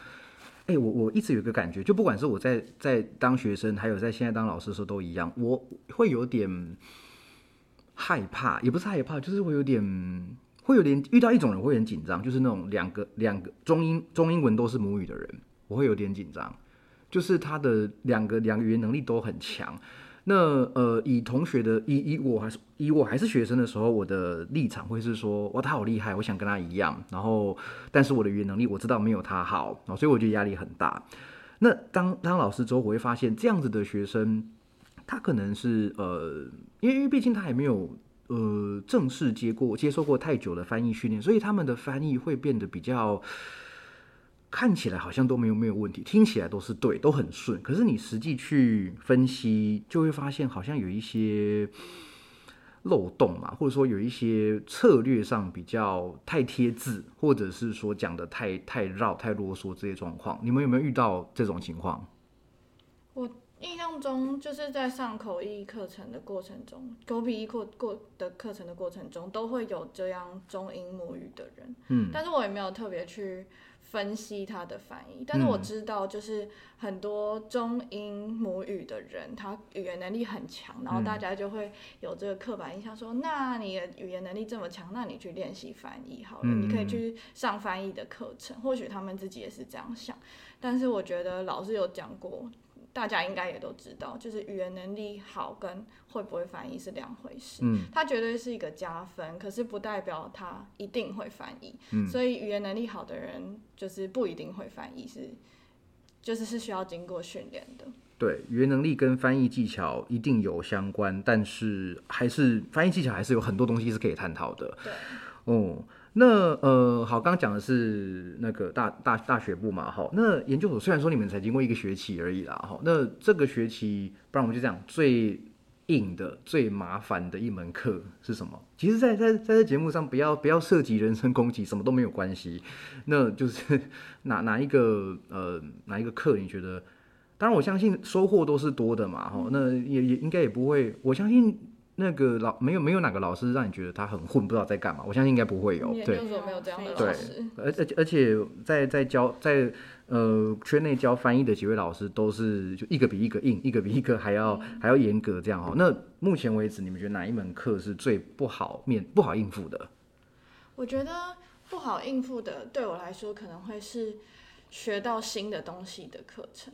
S1: 哎，我我一直有个感觉，就不管是我在在当学生，还有在现在当老师的时候都一样，我会有点害怕，也不是害怕，就是会有点。会有点遇到一种人会很紧张，就是那种两个两个中英中英文都是母语的人，我会有点紧张。就是他的两个两个语言能力都很强。那呃，以同学的以以我还是以我还是学生的时候，我的立场会是说，哇，他好厉害，我想跟他一样。然后，但是我的语言能力我知道没有他好，所以我觉得压力很大。那当当老师之后，我会发现这样子的学生，他可能是呃，因为因为毕竟他还没有。呃，正式接过接受过太久的翻译训练，所以他们的翻译会变得比较看起来好像都没有没有问题，听起来都是对，都很顺。可是你实际去分析，就会发现好像有一些漏洞嘛，或者说有一些策略上比较太贴字，或者是说讲的太太绕、太啰嗦这些状况。你们有没有遇到这种情况？
S3: 我。印象中就是在上口译课程的过程中，口笔译过过的课程的过程中，都会有这样中英母语的人。嗯，但是我也没有特别去分析他的翻译，但是我知道就是很多中英母语的人，他语言能力很强，然后大家就会有这个刻板印象，说那你的语言能力这么强，那你去练习翻译好了，你可以去上翻译的课程。或许他们自己也是这样想，但是我觉得老师有讲过。大家应该也都知道，就是语言能力好跟会不会翻译是两回事。嗯，它绝对是一个加分，可是不代表他一定会翻译。嗯，所以语言能力好的人就是不一定会翻译，是就是是需要经过训练的。
S1: 对，语言能力跟翻译技巧一定有相关，但是还是翻译技巧还是有很多东西是可以探讨的。
S3: 对，
S1: 哦。那呃，好，刚刚讲的是那个大大大学部嘛，哈。那研究所虽然说你们才经过一个学期而已啦，哈。那这个学期，不然我们就这样，最硬的、最麻烦的一门课是什么？其实在，在在这节目上，不要不要涉及人身攻击，什么都没有关系。那就是哪哪一个呃哪一个课，你觉得？当然，我相信收获都是多的嘛，哈。那也也应该也不会，我相信。那个老没有没有哪个老师让你觉得他很混，不知道在干嘛？我相信应该不会有。
S3: 对，没有这样的老师。而
S1: 而且在在教在呃圈内教翻译的几位老师都是就一个比一个硬，一个比一个还要还要严格这样哦。那目前为止，你们觉得哪一门课是最不好面不好应付的？
S3: 我觉得不好应付的，对我来说可能会是学到新的东西的课程，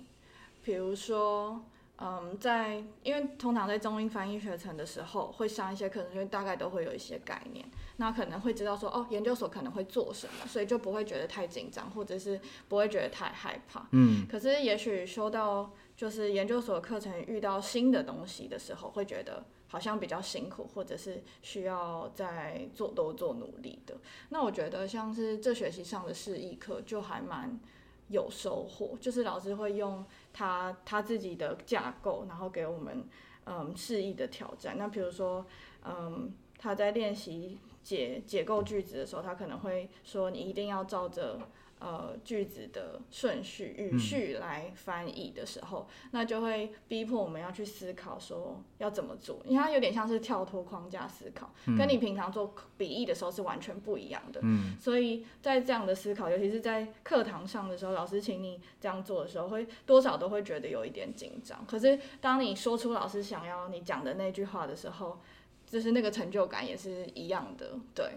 S3: 比如说。嗯，在因为通常在中英翻译学程的时候，会上一些课程，所以大概都会有一些概念。那可能会知道说，哦，研究所可能会做什么，所以就不会觉得太紧张，或者是不会觉得太害怕。嗯。可是也许修到就是研究所课程遇到新的东西的时候，会觉得好像比较辛苦，或者是需要再做多做努力的。那我觉得像是这学期上的示意课就还蛮有收获，就是老师会用。他他自己的架构，然后给我们嗯示意的挑战。那比如说，嗯，他在练习解解构句子的时候，他可能会说，你一定要照着。呃，句子的顺序、语序来翻译的时候，那就会逼迫我们要去思考说要怎么做，因为它有点像是跳脱框架思考，跟你平常做笔译的时候是完全不一样的。嗯，所以在这样的思考，尤其是在课堂上的时候，老师请你这样做的时候，会多少都会觉得有一点紧张。可是当你说出老师想要你讲的那句话的时候，就是那个成就感也是一样的，对。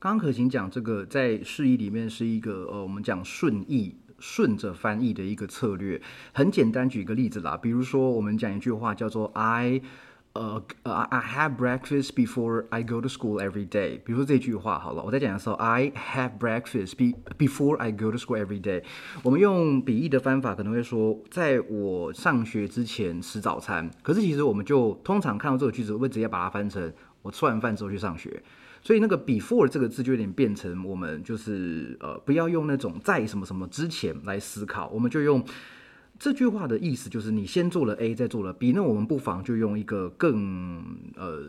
S1: 刚刚可晴讲这个在释义里面是一个呃，我们讲顺义顺着翻译的一个策略。很简单，举一个例子啦，比如说我们讲一句话叫做 I 呃呃 I have breakfast before I go to school every day。比如说这句话好了，我在讲的时候 I have breakfast be before I go to school every day。我们用比译的方法可能会说，在我上学之前吃早餐。可是其实我们就通常看到这个句子，会直接把它翻成我吃完饭之后去上学。所以那个 before 这个字就有点变成我们就是呃不要用那种在什么什么之前来思考，我们就用这句话的意思就是你先做了 A 再做了 B，那我们不妨就用一个更呃。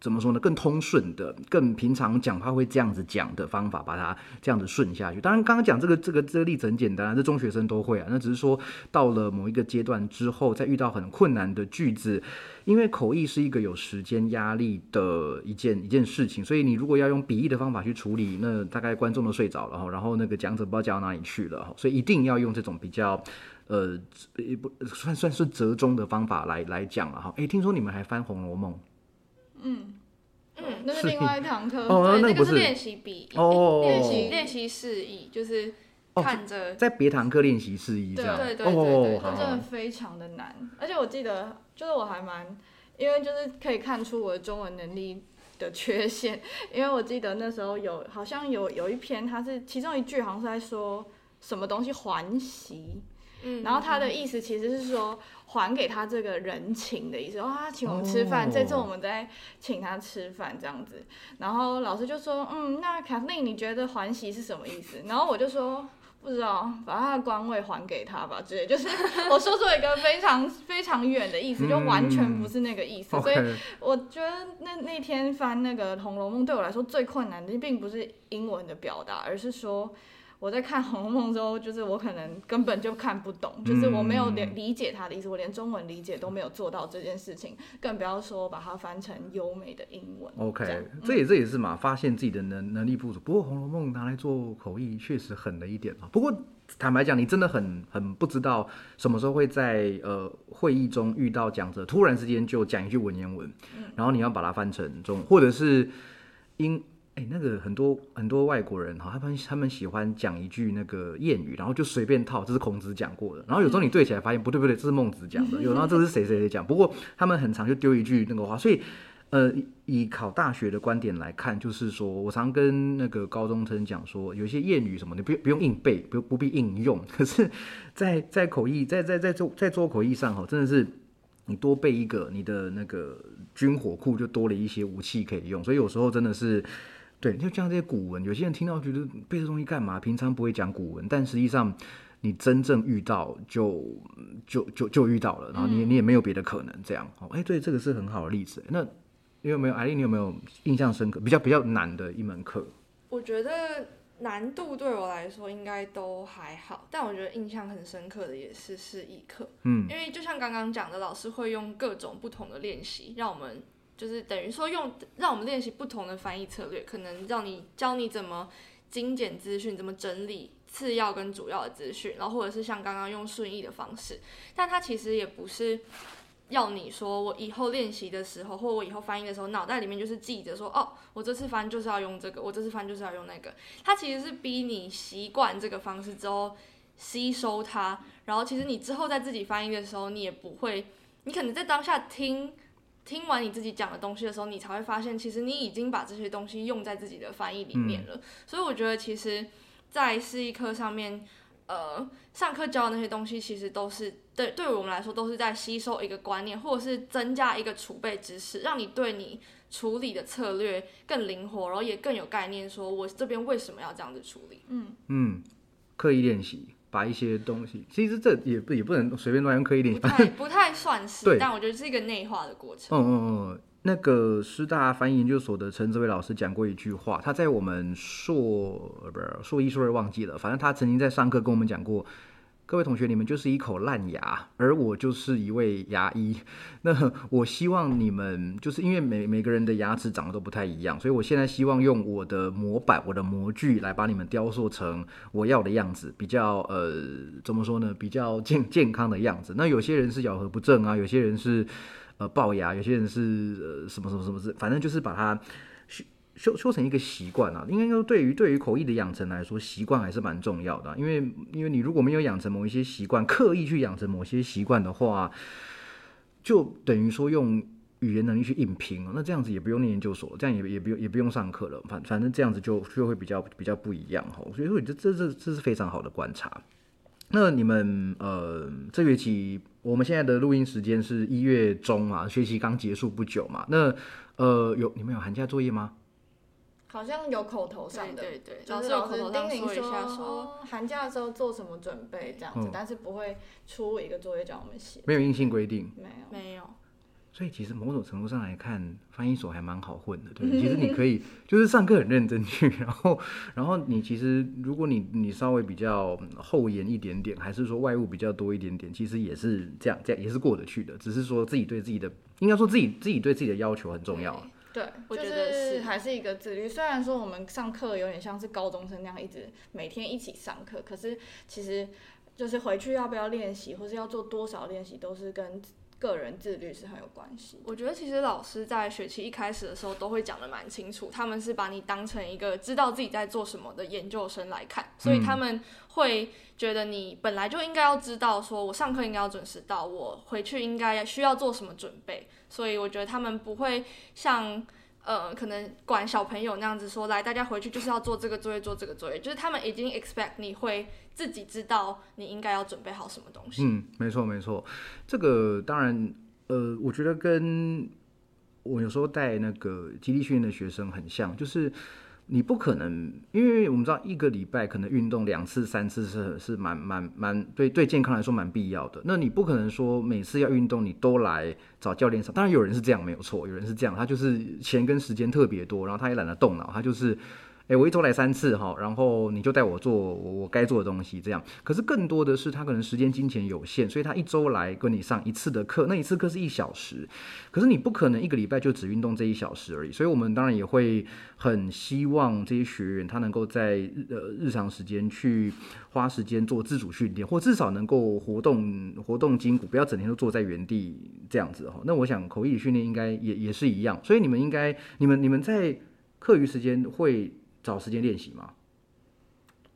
S1: 怎么说呢？更通顺的、更平常讲话会这样子讲的方法，把它这样子顺下去。当然，刚刚讲这个、这个、这个例子很简单，这中学生都会啊。那只是说到了某一个阶段之后，在遇到很困难的句子，因为口译是一个有时间压力的一件 一件事情，所以你如果要用笔译的方法去处理，那大概观众都睡着了哈，然后那个讲者不知道讲到哪里去了，所以一定要用这种比较呃不算算是折中的方法来来讲了哈。哎，听说你们还翻《红楼梦》？
S3: 嗯嗯，那是另外一堂课，
S2: 对，
S1: 那
S2: 个是练习笔哦，练习练习示意，就是看着
S1: 在别堂课练习示意，这样
S2: 对对对对，
S3: 真的非常的难。而且我记得，就是我还蛮，因为就是可以看出我的中文能力的缺陷，因为我记得那时候有好像有有一篇，它是其中一句好像是在说什么东西还席。嗯，然后他的意思其实是说还给他这个人情的意思，哦，他请我们吃饭，这次我们再请他吃饭这样子。然后老师就说，嗯，那卡令你觉得还席是什么意思？然后我就说不知道，把他的官位还给他吧之类，就是我说出一个非常非常远的意思，就完全不是那个意思。所以我觉得那那天翻那个《红楼梦》对我来说最困难的，并不是英文的表达，而是说。我在看《红楼梦》之后，就是我可能根本就看不懂，就是我没有理理解他的意思，我连中文理解都没有做到这件事情，更不要说把它翻成优美的英文。
S1: OK，这也这也是嘛，发现自己的能能力不足。不过《红楼梦》拿来做口译确实狠了一点啊。不过坦白讲，你真的很很不知道什么时候会在呃会议中遇到讲者突然之间就讲一句文言文，然后你要把它翻成中，或者是英。哎，那个很多很多外国人哈，他们他们喜欢讲一句那个谚语，然后就随便套，这是孔子讲过的。然后有时候你对起来发现不对不对，这是孟子讲的。有然后这是谁谁谁讲？不过他们很常就丢一句那个话。所以，呃，以考大学的观点来看，就是说我常跟那个高中生讲说，有一些谚语什么，你不不用硬背，不不必应用。可是，在在口译，在在在做在做口译上哈，真的是你多背一个，你的那个军火库就多了一些武器可以用。所以有时候真的是。对，就像这些古文，有些人听到觉得背这东西干嘛？平常不会讲古文，但实际上你真正遇到就就就就遇到了，然后你你也没有别的可能这样。哦，哎，对，这个是很好的例子。那你有没有艾丽？你有没有印象深刻、比较比较难的一门课？
S2: 我觉得难度对我来说应该都还好，但我觉得印象很深刻的也是示意课。
S1: 嗯，
S2: 因为就像刚刚讲的，老师会用各种不同的练习，让我们就是等于说用让我们练习不同的翻译策略，可能让你教你怎么精简资讯，怎么整理次要跟主要的资讯，然后或者是像刚刚用顺译的方式，但它其实也不是。要你说，我以后练习的时候，或我以后翻译的时候，脑袋里面就是记着说，哦，我这次翻就是要用这个，我这次翻就是要用那个。它其实是逼你习惯这个方式之后吸收它，然后其实你之后在自己翻译的时候，你也不会，你可能在当下听听完你自己讲的东西的时候，你才会发现，其实你已经把这些东西用在自己的翻译里面了。所以我觉得，其实，在示意课上面。呃，上课教的那些东西，其实都是对对我们来说，都是在吸收一个观念，或者是增加一个储备知识，让你对你处理的策略更灵活，然后也更有概念。说我这边为什么要这样子处理？
S3: 嗯
S1: 嗯，刻意练习，把一些东西，其实这也不也不能随便乱用刻意练习，
S2: 不太不太算是，
S1: 对
S2: 但我觉得是一个内化的过程。
S1: 嗯嗯嗯。那个师大翻译研究所的陈志伟老师讲过一句话，他在我们硕不是硕一硕二忘记了，反正他曾经在上课跟我们讲过，各位同学，你们就是一口烂牙，而我就是一位牙医。那我希望你们就是因为每每个人的牙齿长得都不太一样，所以我现在希望用我的模板、我的模具来把你们雕塑成我要的样子，比较呃怎么说呢？比较健健康的样子。那有些人是咬合不正啊，有些人是。呃，龅牙，有些人是呃什么什么什么，是反正就是把它修修成一个习惯啊。应该说，对于对于口译的养成来说，习惯还是蛮重要的。因为因为你如果没有养成某一些习惯，刻意去养成某些习惯的话，就等于说用语言能力去硬拼了。那这样子也不用念研究所，这样也也不用也不用上课了。反反正这样子就就会比较比较不一样哈。所以说，这这这这是非常好的观察。那你们呃，这学期我们现在的录音时间是一月中嘛，学期刚结束不久嘛。那呃，有你们有寒假作业吗？
S3: 好像有口头上的，
S2: 对对，
S3: 就是
S2: 老师
S3: 叮咛
S2: 说，
S3: 说寒假的时候做什么准备这样子，但是不会出一个作业叫我们写。
S1: 没有硬性规定，
S3: 没有
S2: 没有。
S1: 所以其实某种程度上来看，翻译所还蛮好混的，对。其实你可以就是上课很认真去，然后 然后你其实如果你你稍微比较厚颜一点点，还是说外物比较多一点点，其实也是这样这样也是过得去的。只是说自己对自己的，应该说自己自己对自己的要求很重要。
S3: 对，
S2: 我觉得是
S3: 还是一个自律。虽然说我们上课有点像是高中生那样，一直每天一起上课，可是其实就是回去要不要练习，或是要做多少练习，都是跟。个人自律是很有关系。
S2: 我觉得其实老师在学期一开始的时候都会讲的蛮清楚，他们是把你当成一个知道自己在做什么的研究生来看，所以他们会觉得你本来就应该要知道，说我上课应该要准时到，我回去应该需要做什么准备。所以我觉得他们不会像。呃，可能管小朋友那样子说，来，大家回去就是要做这个作业，做这个作业，就是他们已经 expect 你会自己知道你应该要准备好什么东西。
S1: 嗯，没错没错，这个当然，呃，我觉得跟我有时候带那个基地训练的学生很像，就是。你不可能，因为我们知道一个礼拜可能运动两次、三次是是蛮蛮蛮对对健康来说蛮必要的。那你不可能说每次要运动你都来找教练上。当然有人是这样没有错，有人是这样，他就是钱跟时间特别多，然后他也懒得动脑，他就是。哎，我一周来三次哈，然后你就带我做我该做的东西，这样。可是更多的是他可能时间金钱有限，所以他一周来跟你上一次的课，那一次课是一小时，可是你不可能一个礼拜就只运动这一小时而已。所以我们当然也会很希望这些学员他能够在呃日常时间去花时间做自主训练，或至少能够活动活动筋骨，不要整天都坐在原地这样子哈。那我想口译训练应该也也是一样，所以你们应该你们你们在课余时间会。找时间练习吗？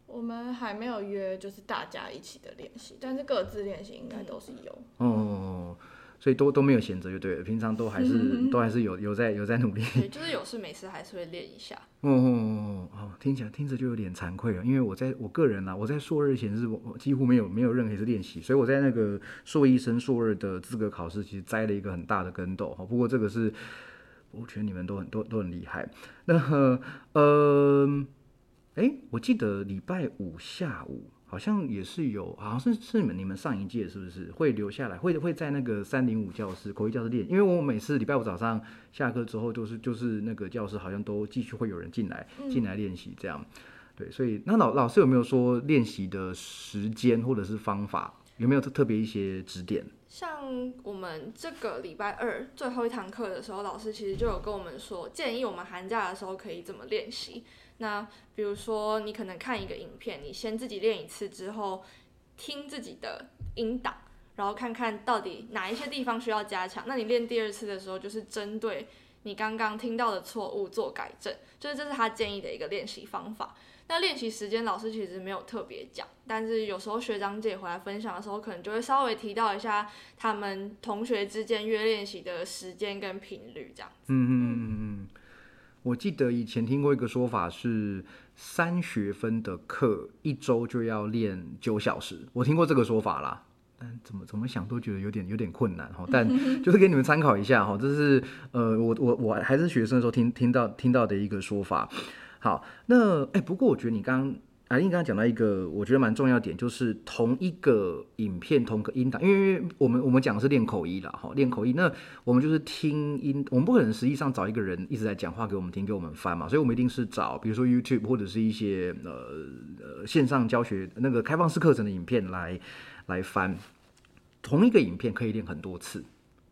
S3: 我们还没有约，就是大家一起的练习，但是各自练习应该都是有。
S1: 哦，所以都都没有闲着就对了，平常都还是 都还是有有在有在努力。
S2: 对，就是有事没事还是会练一下。
S1: 哦哦哦，听起来听着就有点惭愧了，因为我在我个人啊，我在硕二前是我几乎没有没有任何一次练习，所以我在那个硕一升硕二的资格考试，其实栽了一个很大的跟斗。哈，不过这个是。我觉得你们都很都都很厉害。那呃，哎，我记得礼拜五下午好像也是有，好像是是你们你们上一届是不是会留下来，会会在那个三零五教室口语教室练？因为我每次礼拜五早上下课之后，就是就是那个教室好像都继续会有人进来进来练习这样。对，所以那老老师有没有说练习的时间或者是方法，有没有特特别一些指点？
S2: 像我们这个礼拜二最后一堂课的时候，老师其实就有跟我们说，建议我们寒假的时候可以怎么练习。那比如说，你可能看一个影片，你先自己练一次之后，听自己的音档，然后看看到底哪一些地方需要加强。那你练第二次的时候，就是针对你刚刚听到的错误做改正，就是这是他建议的一个练习方法。那练习时间，老师其实没有特别讲，但是有时候学长姐回来分享的时候，可能就会稍微提到一下他们同学之间约练习的时间跟频率这样子。
S1: 嗯嗯嗯嗯。我记得以前听过一个说法是三学分的课一周就要练九小时，我听过这个说法啦，但怎么怎么想都觉得有点有点困难哈。但 就是给你们参考一下哈，这是呃我我我还是学生的时候听听到听到的一个说法。好，那哎不过我觉得你刚。阿英刚刚讲到一个我觉得蛮重要点，就是同一个影片同个音档，因为我们我们讲的是练口译啦，哈，练口译，那我们就是听音，我们不可能实际上找一个人一直在讲话给我们听，给我们翻嘛，所以我们一定是找，比如说 YouTube 或者是一些呃呃线上教学那个开放式课程的影片来来翻，同一个影片可以练很多次，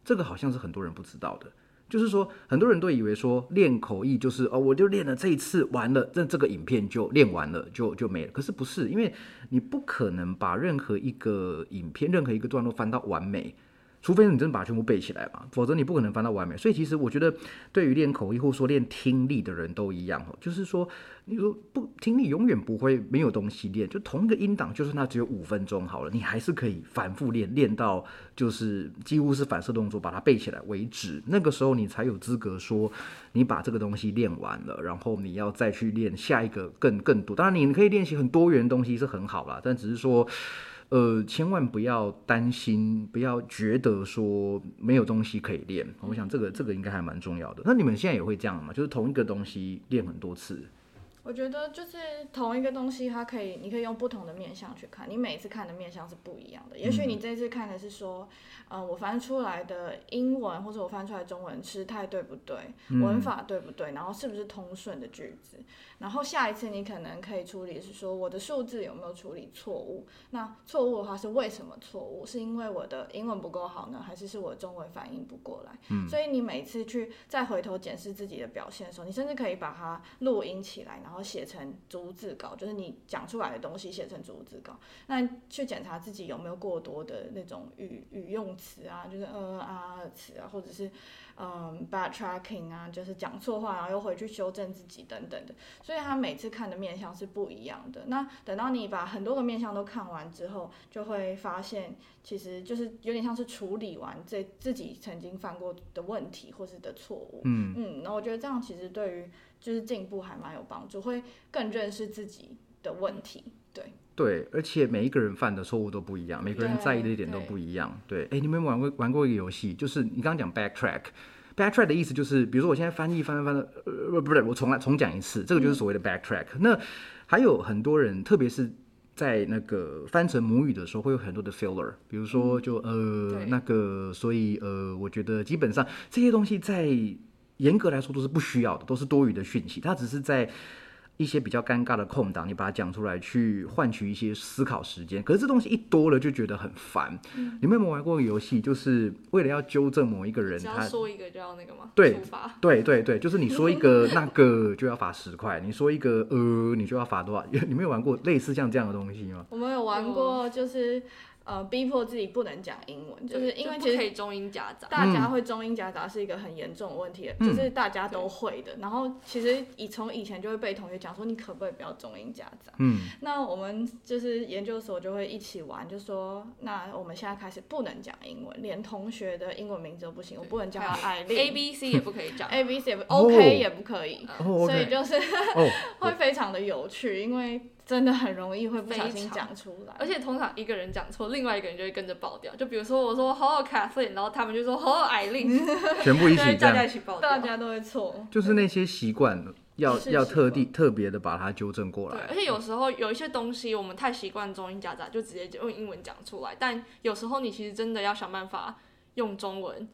S1: 这个好像是很多人不知道的。就是说，很多人都以为说练口译就是哦，我就练了这一次完了，这这个影片就练完了，就就没了。可是不是，因为你不可能把任何一个影片、任何一个段落翻到完美。除非你真的把它全部背起来嘛，否则你不可能翻到完美。所以其实我觉得，对于练口译或说练听力的人都一样哦，就是说，你说不听力永远不会没有东西练，就同一个音档，就算它只有五分钟好了，你还是可以反复练，练到就是几乎是反射动作把它背起来为止。那个时候你才有资格说你把这个东西练完了，然后你要再去练下一个更更多。当然你可以练习很多元东西是很好啦，但只是说。呃，千万不要担心，不要觉得说没有东西可以练。我想这个这个应该还蛮重要的。那你们现在也会这样吗？就是同一个东西练很多次？
S3: 我觉得就是同一个东西，它可以，你可以用不同的面向去看，你每次看的面向是不一样的。也许你这次看的是说，呃，我翻出来的英文或者我翻出来中文时态对不对，文法对不对，然后是不是通顺的句子。然后下一次你可能可以处理是说我的数字有没有处理错误？那错误的话是为什么错误？是因为我的英文不够好呢，还是是我中文反应不过来？嗯，所以你每次去再回头检视自己的表现的时候，你甚至可以把它录音起来，然后写成逐字稿，就是你讲出来的东西写成逐字稿。那去检查自己有没有过多的那种语语用词啊，就是呃啊词啊，或者是。嗯，backtracking 啊，就是讲错话，然后又回去修正自己等等的，所以他每次看的面相是不一样的。那等到你把很多个面相都看完之后，就会发现，其实就是有点像是处理完这自己曾经犯过的问题或是的错误。嗯嗯，那我觉得这样其实对于就是进步还蛮有帮助，会更认识自己的问题。对
S1: 对，而且每一个人犯的错误都不一样，每个人在意的一点都不一样。对，哎，你们玩过玩过一个游戏，就是你刚刚讲 backtrack，backtrack 的意思就是，比如说我现在翻译翻翻翻的，呃，不对，我重来重讲一次，这个就是所谓的 backtrack。那还有很多人，特别是在那个翻成母语的时候，会有很多的 filler，比如说就呃那个，所以呃，我觉得基本上这些东西在严格来说都是不需要的，都是多余的讯息，它只是在。一些比较尴尬的空档，你把它讲出来，去换取一些思考时间。可是这东西一多了，就觉得很烦。你们有没有玩过游戏？就是为了要纠正某一个人，他
S2: 说一个就要那个吗？
S1: 对，对对对，就是你说一个 那个就要罚十块，你说一个呃，你就要罚多少？你没有玩过类似像这样的东西吗？
S3: 我们有玩过，就是。呃，逼迫自己不能讲英文，就是因为其实
S2: 中英夹杂，
S3: 大家会中英夹杂是一个很严重的问题，就是大家都会的。然后其实以从以前就会被同学讲说，你可不可以不要中英夹杂？嗯，那我们就是研究所就会一起玩，就说那我们现在开始不能讲英文，连同学的英文名字都不行，我不能叫他艾丽
S2: ，A B C 也不可以讲，
S3: A B C 也不 OK 也不可以，所以就是 会非常的有趣，因为。真的很容易会不小心讲出来，
S2: 而且通常一个人讲错，另外一个人就会跟着爆掉。就比如说我说好好 Kathleen，然后他们就说好好艾琳，
S1: 全部一起
S2: 大家一起爆掉，
S3: 大家都会错。
S1: 就是那些习惯，要要特地特别的把它纠正过
S2: 对，
S1: 来。
S2: 而且有时候有一些东西我们太习惯中英夹杂，就直接用英文讲出来，但有时候你其实真的要想办法用中文。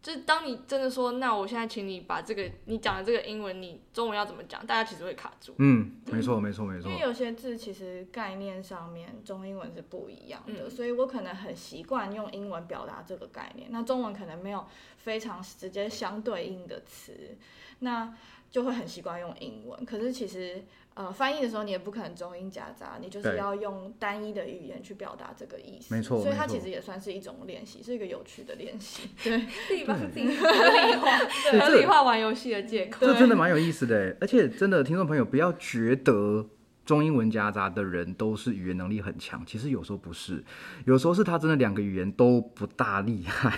S2: 就是当你真的说，那我现在请你把这个你讲的这个英文，你中文要怎么讲，大家其实会卡住。
S1: 嗯，没错，没错，没错
S3: 因为。有些字其实概念上面中英文是不一样的，
S2: 嗯
S3: 所以我可能很习惯用英文表达这个概念，那中文可能没有非常直接相对应的词，那就会很习惯用英文。可是其实呃翻译的时候，你也不可能中英夹杂，你就是要用单一的语言去表达这个意思。
S1: 没错
S3: 所以它其实也算是一种练习，是一个有趣的练习。对，
S2: 自己帮自己合理化，
S1: 对
S2: 合理化玩游戏的借口。
S1: 这真的蛮有意思的，而且真的，听众朋友不要觉得中英文夹杂的人都是语言能力很强，其实有时候不是，有时候是他真的两个语言都不大厉害，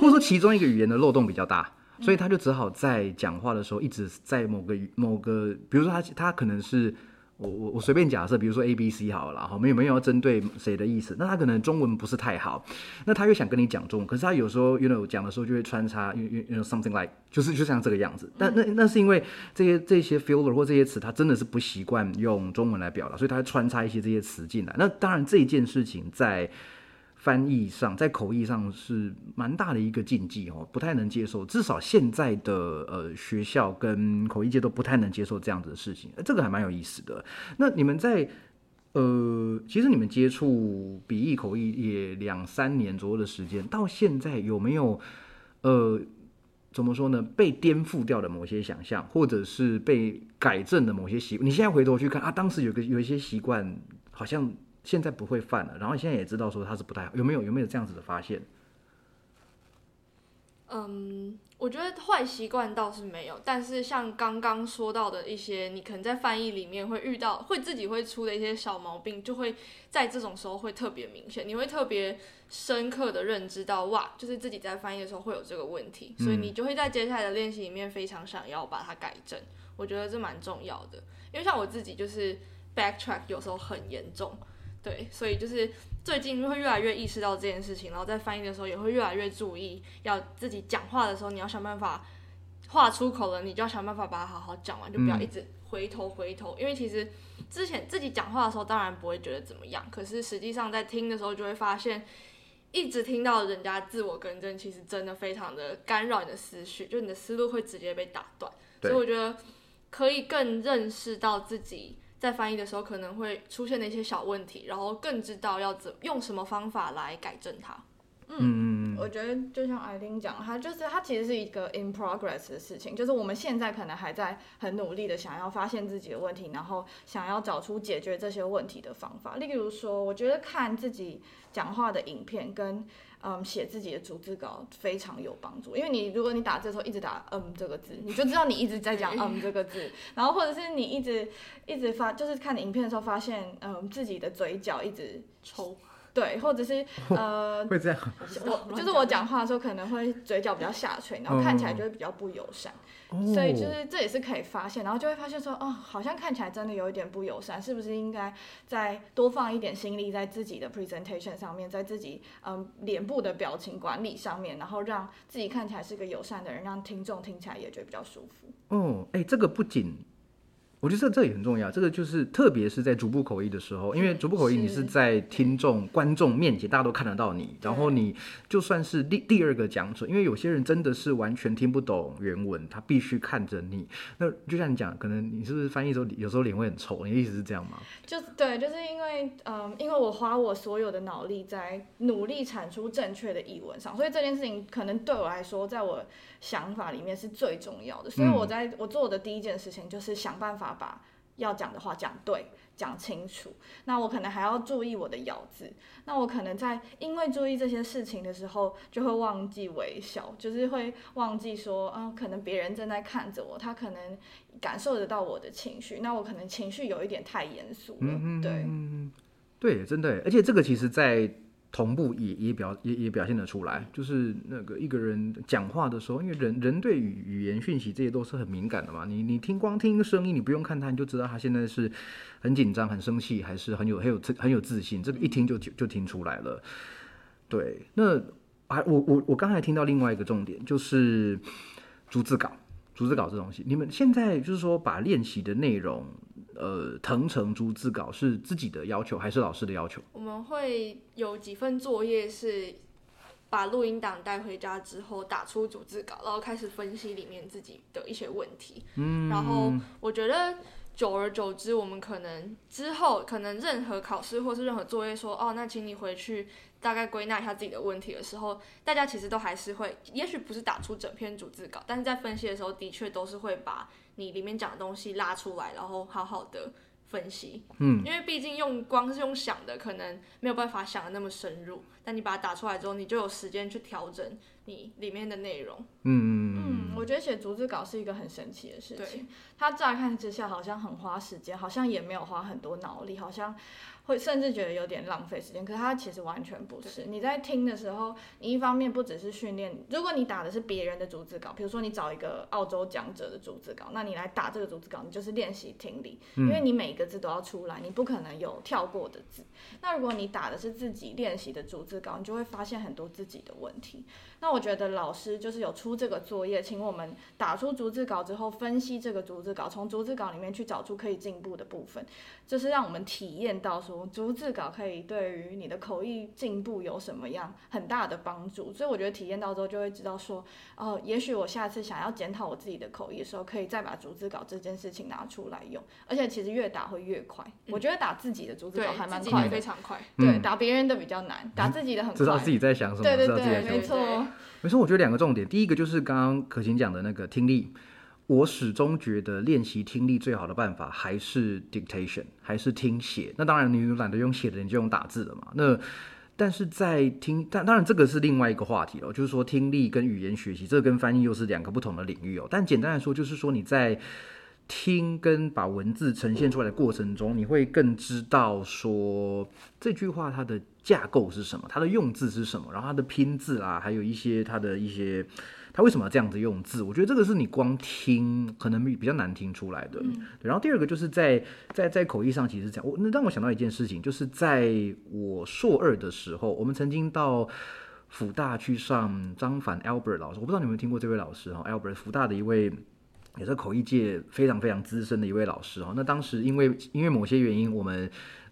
S1: 或者说其中一个语言的漏洞比较大。所以他就只好在讲话的时候一直在某个某个，比如说他他可能是我我我随便假设，比如说 A B C 好了啦，哈，没有没有要针对谁的意思，那他可能中文不是太好，那他又想跟你讲中文，可是他有时候 you know 讲的时候就会穿插 you you know something like 就是就像这个样子，但那那是因为这些这些 filler 或这些词他真的是不习惯用中文来表达，所以他会穿插一些这些词进来。那当然这一件事情在翻译上，在口译上是蛮大的一个禁忌哦，不太能接受。至少现在的呃学校跟口译界都不太能接受这样子的事情，呃这个还蛮有意思的。那你们在呃，其实你们接触笔译口译也两三年左右的时间，到现在有没有呃怎么说呢？被颠覆掉的某些想象，或者是被改正的某些习？你现在回头去看啊，当时有个有一些习惯好像现在不会犯了，然后现在也知道说它是不太好，有没有有没有这样子的发现？
S2: 嗯，我觉得坏习惯倒是没有，但是像刚刚说到的一些，你可能在翻译里面会遇到，会自己会出的一些小毛病，就会在这种时候会特别明显，你会特别深刻的认知到，哇，就是自己在翻译的时候会有这个问题，所以你就会在接下来的练习里面非常想要把它改正。我觉得这蛮重要的，因为像我自己就是 backtrack 有时候很严重，对，所以就是最近会越来越意识到这件事情，然后在翻译的时候也会越来越注意，要自己讲话的时候，你要想办法话出口了，你就要想办法把它好好讲完，就不要一直回头回头，因为其实之前自己讲话的时候，当然不会觉得怎么样，可是实际上在听的时候就会发现。一直听到人家自我更正，其实真的非常的干扰你的思绪，就你的思路会直接被打断。所以我觉得可以更认识到自己在翻译的时候可能会出现的一些小问题，然后更知道要怎用什么方法来改正它。
S1: 嗯，
S3: 我觉得就像艾丁讲，它就是它其实是一个 in progress 的事情，就是我们现在可能还在很努力的想要发现自己的问题，然后想要找出解决这些问题的方法。例如说，我觉得看自己讲话的影片跟嗯写自己的逐字稿非常有帮助，因为你如果你打字的时候一直打嗯这个字，你就知道你一直在讲嗯这个字，然后或者是你一直一直发，就是看影片的时候发现嗯自己的嘴角一直
S2: 抽，
S3: 对，或者是呃
S1: 会这样。
S3: 我就是我讲话的时候可能会嘴角比较下垂，然后看起来就会比较不友善，所以就是这也是可以发现，然后就会发现说，哦，好像看起来真的有一点不友善，是不是应该再多放一点心力在自己的 presentation 上面，在自己嗯脸部的表情管理上面，然后让自己看起来是个友善的人，让听众听起来也觉得比较舒服。
S1: 嗯，哎、这个不仅，我觉得这这也很重要。这个就是，特别是在逐步口译的时候，因为逐步口译你是
S3: 是
S1: 在听众、观众面前，大家都看得到你，然后你就算是第第二个讲者，因为有些人真的是完全听不懂原文，他必须看着你。那就像你讲，可能你是不是翻译时候，有时候脸会很臭？你的意思是这样吗？
S3: 就对，就是因为嗯，因为我花我所有的脑力在努力产出正确的译文上，所以这件事情可能对我来说，在我想法里面是最重要的。所以我在我做的第一件事情就是想办法把要讲的话讲对、讲清楚。那我可能还要注意我的咬字。那我可能在因为注意这些事情的时候，就会忘记微笑，就是会忘记说，嗯，可能别人正在看着我，他可能感受得到我的情绪。那我可能情绪有一点太严肃了，对。
S1: 对，真的，而且这个其实，在同步也也表也也表现得出来，就是那个一个人讲话的时候，因为人人对语语言讯息这些都是很敏感的嘛，你你听光听声音，你不用看他，你就知道他现在是很紧张、很生气，还是很有很有很有自信，这个一听就就就听出来了。对，那还我我我刚才听到另外一个重点，就是逐字稿。逐字稿这东西，你们现在就是说把练习的内容，呃，腾成逐字稿是自己的要求还是老师的要求？
S2: 我们会有几份作业是把录音档带回家之后打出逐字稿，然后开始分析里面自己的一些问题。嗯，然后我觉得久而久之，我们可能之后可能任何考试或是任何作业说，哦，那请你回去。大概归纳一下自己的问题的时候，大家其实都还是会，也许不是打出整篇逐字稿，但是在分析的时候，的确都是会把你里面讲的东西拉出来，然后好好的分析。嗯，因为毕竟用光是用想的，可能没有办法想的那么深入，但你把它打出来之后，你就有时间去调整你里面的内容。
S3: 嗯嗯嗯，我觉得写逐字稿是一个很神奇的事情，它乍看之下好像很花时间，好像也没有花很多脑力，好像。会甚至觉得有点浪费时间，可是它其实完全不是。你在听的时候，你一方面不只是训练，如果你打的是别人的逐字稿，比如说你找一个澳洲讲者的逐字稿，那你来打这个逐字稿，你就是练习听力，因为你每一个字都要出来，你不可能有跳过的字。那如果你打的是自己练习的逐字稿，你就会发现很多自己的问题。那我觉得老师就是有出这个作业，请我们打出逐字稿之后，分析这个逐字稿，从逐字稿里面去找出可以进步的部分，就是让我们体验到说。逐字稿可以对于你的口译进步有什么样很大的帮助？所以我觉得体验到之后就会知道说，哦，也许我下次想要检讨我自己的口译的时候，可以再把逐字稿这件事情拿出来用。而且其实越打会越快。我觉得打自己的逐字稿还蛮快，
S2: 非常快。
S3: 对，打别人的比较难，打自己的很快。
S1: 知道自己在想什么？
S3: 对对对，没错。
S1: 没错，我觉得两个重点，第一个就是刚刚可晴讲的那个听力。我始终觉得练习听力最好的办法还是 dictation，还是听写。那当然，你懒得用写的，你就用打字了嘛。那但是在听，但当然这个是另外一个话题哦，就是说听力跟语言学习，这跟翻译又是两个不同的领域哦。但简单来说，就是说你在听跟把文字呈现出来的过程中，你会更知道说这句话它的架构是什么，它的用字是什么，然后它的拼字啊，还有一些它的一些。它为什么要这样子用字？我觉得这个是你光听可能比较难听出来的。然后第二个就是在在在口译上，其实这样，我那让我想到一件事情，就是在我硕二的时候，我们曾经到福大去上张凡 Albert 老师，我不知道你有没有听过这位老师哈，Albert 福大的一位也是口译界非常非常资深的一位老师哈。那当时因为因为某些原因，我们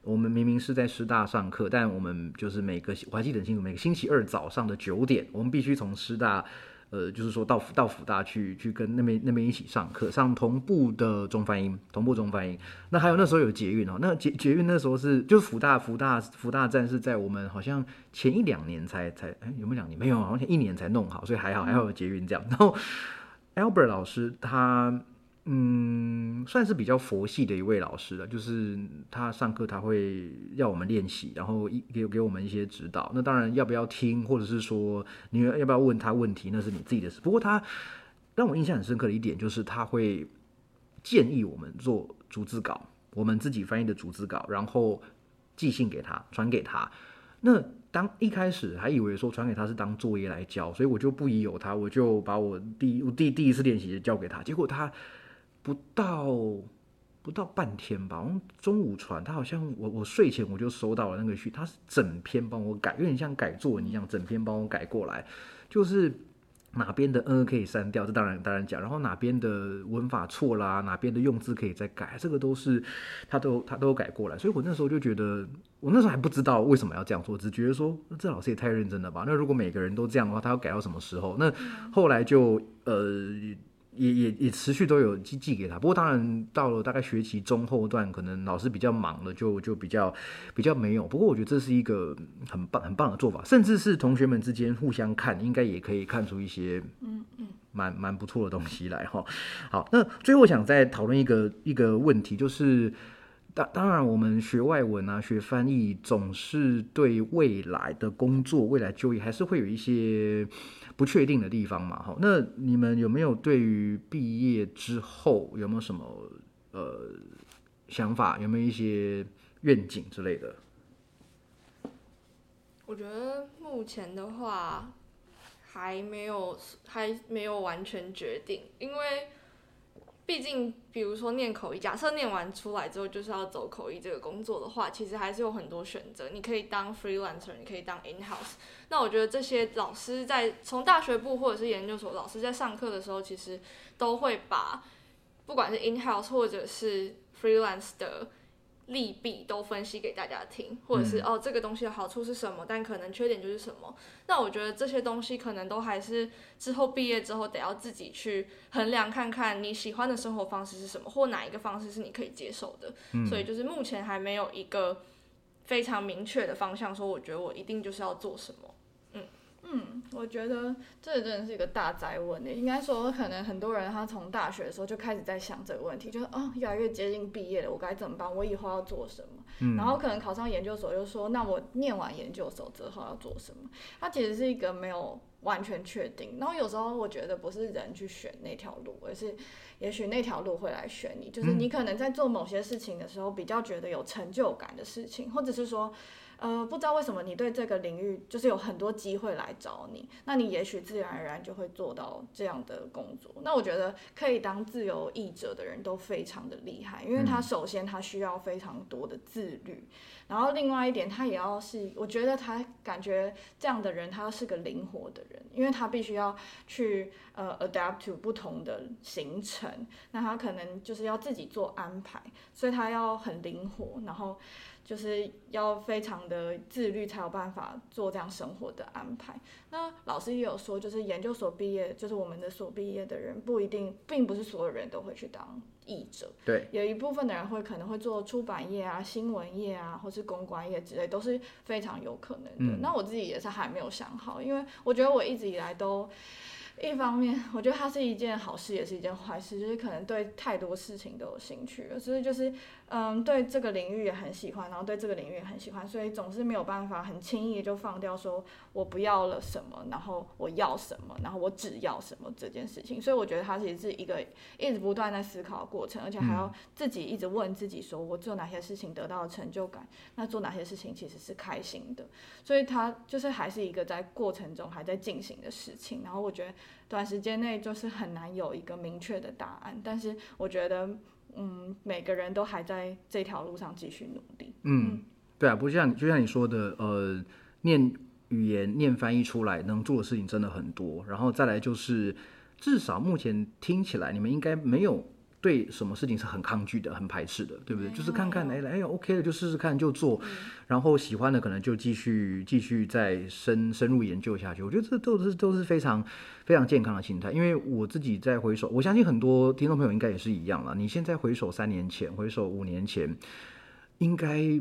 S1: 我们明明是在师大上课，但我们就是每个我还记得很清楚，每个星期二早上的九点，我们必须从师大。呃，就是说到到辅大去去跟那边那边一起上课，上同步的中翻英，同步中翻英。那还有那时候有捷运哦，那捷捷运那时候是就是辅大辅大辅大站是在我们好像前一两年才才哎有没有两年没有，好像一年才弄好，所以还好还好有捷运这样。然后 Albert 老师他。嗯，算是比较佛系的一位老师了，就是他上课他会要我们练习，然后一给给我们一些指导。那当然要不要听，或者是说你要不要问他问题，那是你自己的事。不过他让我印象很深刻的一点就是他会建议我们做逐字稿，我们自己翻译的逐字稿，然后寄信给他，传给他。那当一开始还以为说传给他是当作业来交，所以我就不疑有他，我就把我第我第第一次练习交给他，结果他。不到不到半天吧，中午传，他好像我我睡前我就收到了那个序，他是整篇帮我改，有点像改作文一样，整篇帮我改过来，就是哪边的嗯可以删掉，这当然当然讲，然后哪边的文法错啦，哪边的用字可以再改，这个都是他都他都改过来，所以我那时候就觉得，我那时候还不知道为什么要这样做，只觉得说这老师也太认真了吧，那如果每个人都这样的话，他要改到什么时候？那后来就呃。也也也持续都有寄寄给他，不过当然到了大概学期中后段，可能老师比较忙了，就就比较比较没有。不过我觉得这是一个很棒很棒的做法，甚至是同学们之间互相看，应该也可以看出一些嗯嗯蛮蛮不错的东西来哈。好，那最后想再讨论一个一个问题，就是当当然我们学外文啊，学翻译总是对未来的工作、未来就业还是会有一些。不确定的地方嘛，哈，那你们有没有对于毕业之后有没有什么呃想法？有没有一些愿景之类的？
S2: 我觉得目前的话还没有还没有完全决定，因为毕竟，比如说念口译，假设念完出来之后就是要走口译这个工作的话，其实还是有很多选择。你可以当 freelancer，你可以当 in house。那我觉得这些老师在从大学部或者是研究所老师在上课的时候，其实都会把不管是 in house 或者是 freelance 的。利弊都分析给大家听，或者是哦，这个东西的好处是什么，但可能缺点就是什么。那我觉得这些东西可能都还是之后毕业之后得要自己去衡量看看你喜欢的生活方式是什么，或哪一个方式是你可以接受的。所以就是目前还没有一个非常明确的方向，说我觉得我一定就是要做什么。
S3: 嗯，我觉得这真的是一个大灾问的。应该说，可能很多人他从大学的时候就开始在想这个问题，就是哦，越来越接近毕业了，我该怎么办？我以后要做什么？然后可能考上研究所，就说那我念完研究所之后要做什么？它其实是一个没有完全确定。然后有时候我觉得不是人去选那条路，而是也许那条路会来选你。就是你可能在做某些事情的时候，比较觉得有成就感的事情，或者是说。呃，不知道为什么你对这个领域就是有很多机会来找你，那你也许自然而然就会做到这样的工作。那我觉得可以当自由译者的人都非常的厉害，因为他首先他需要非常多的自律，然后另外一点他也要是，我觉得他感觉这样的人他是个灵活的人，因为他必须要去呃 adapt to 不同的行程，那他可能就是要自己做安排，所以他要很灵活，然后。就是要非常的自律，才有办法做这样生活的安排。那老师也有说，就是研究所毕业，就是我们的所毕业的人，不一定，并不是所有人都会去当译者。
S1: 对，
S3: 有一部分的人会可能会做出版业啊、新闻业啊，或是公关业之类，都是非常有可能的。那我自己也是还没有想好，因为我觉得我一直以来都。一方面，我觉得它是一件好事，也是一件坏事，就是可能对太多事情都有兴趣了，所以就是，嗯，对这个领域也很喜欢，然后对这个领域也很喜欢，所以总是没有办法很轻易就放掉，说我不要了什么，然后我要什么，然后我只要什么这件事情。所以我觉得它其实是一个一直不断在思考的过程，而且还要自己一直问自己，说我做哪些事情得到了成就感，那做哪些事情其实是开心的。所以它就是还是一个在过程中还在进行的事情。然后我觉得。短时间内就是很难有一个明确的答案，但是我觉得，嗯，每个人都还在这条路上继续努力。
S1: 嗯，对啊，不像就像你说的，呃，念语言、念翻译出来能做的事情真的很多，然后再来就是，至少目前听起来你们应该没有。对什么事情是很抗拒的、很排斥的，对不对？就是看看，哎，哎，OK 的就试试看，就做，然后喜欢的可能就继续继续再深深入研究下去。我觉得这都是都是非常非常健康的心态。因为我自己在回首，我相信很多听众朋友应该也是一样了。你现在回首三年前，回首五年前，应该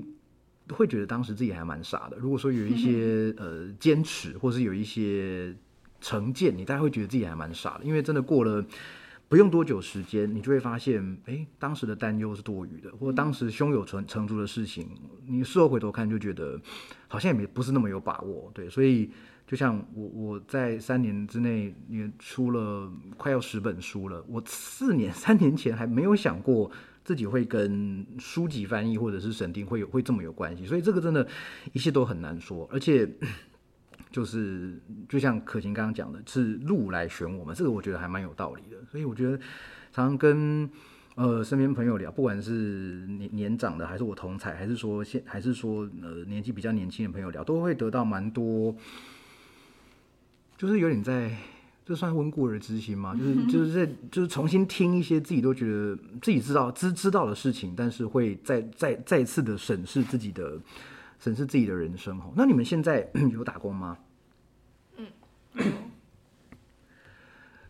S1: 会觉得当时自己还蛮傻的。如果说有一些 呃坚持，或是有一些成见，你大概会觉得自己还蛮傻的，因为真的过了。不用多久时间，你就会发现，哎，当时的担忧是多余的，或者当时胸有成成竹的事情，你事后回头看就觉得好像也没不是那么有把握，对。所以就像我我在三年之内也出了快要十本书了，我四年三年前还没有想过自己会跟书籍翻译或者是审定会有会这么有关系，所以这个真的，一切都很难说，而且。就是就像可晴刚刚讲的，是路来选我们，这个我觉得还蛮有道理的。所以我觉得常常跟呃身边朋友聊，不管是年年长的，还是我同才，还是说现，还是说呃年纪比较年轻的朋友聊，都会得到蛮多，就是有点在，这算温故而知新吗？就是就是在就是重新听一些自己都觉得自己知道知知道的事情，但是会再再再次的审视自己的。审视自己的人生哈，那你们现在 有打工吗？
S2: 嗯，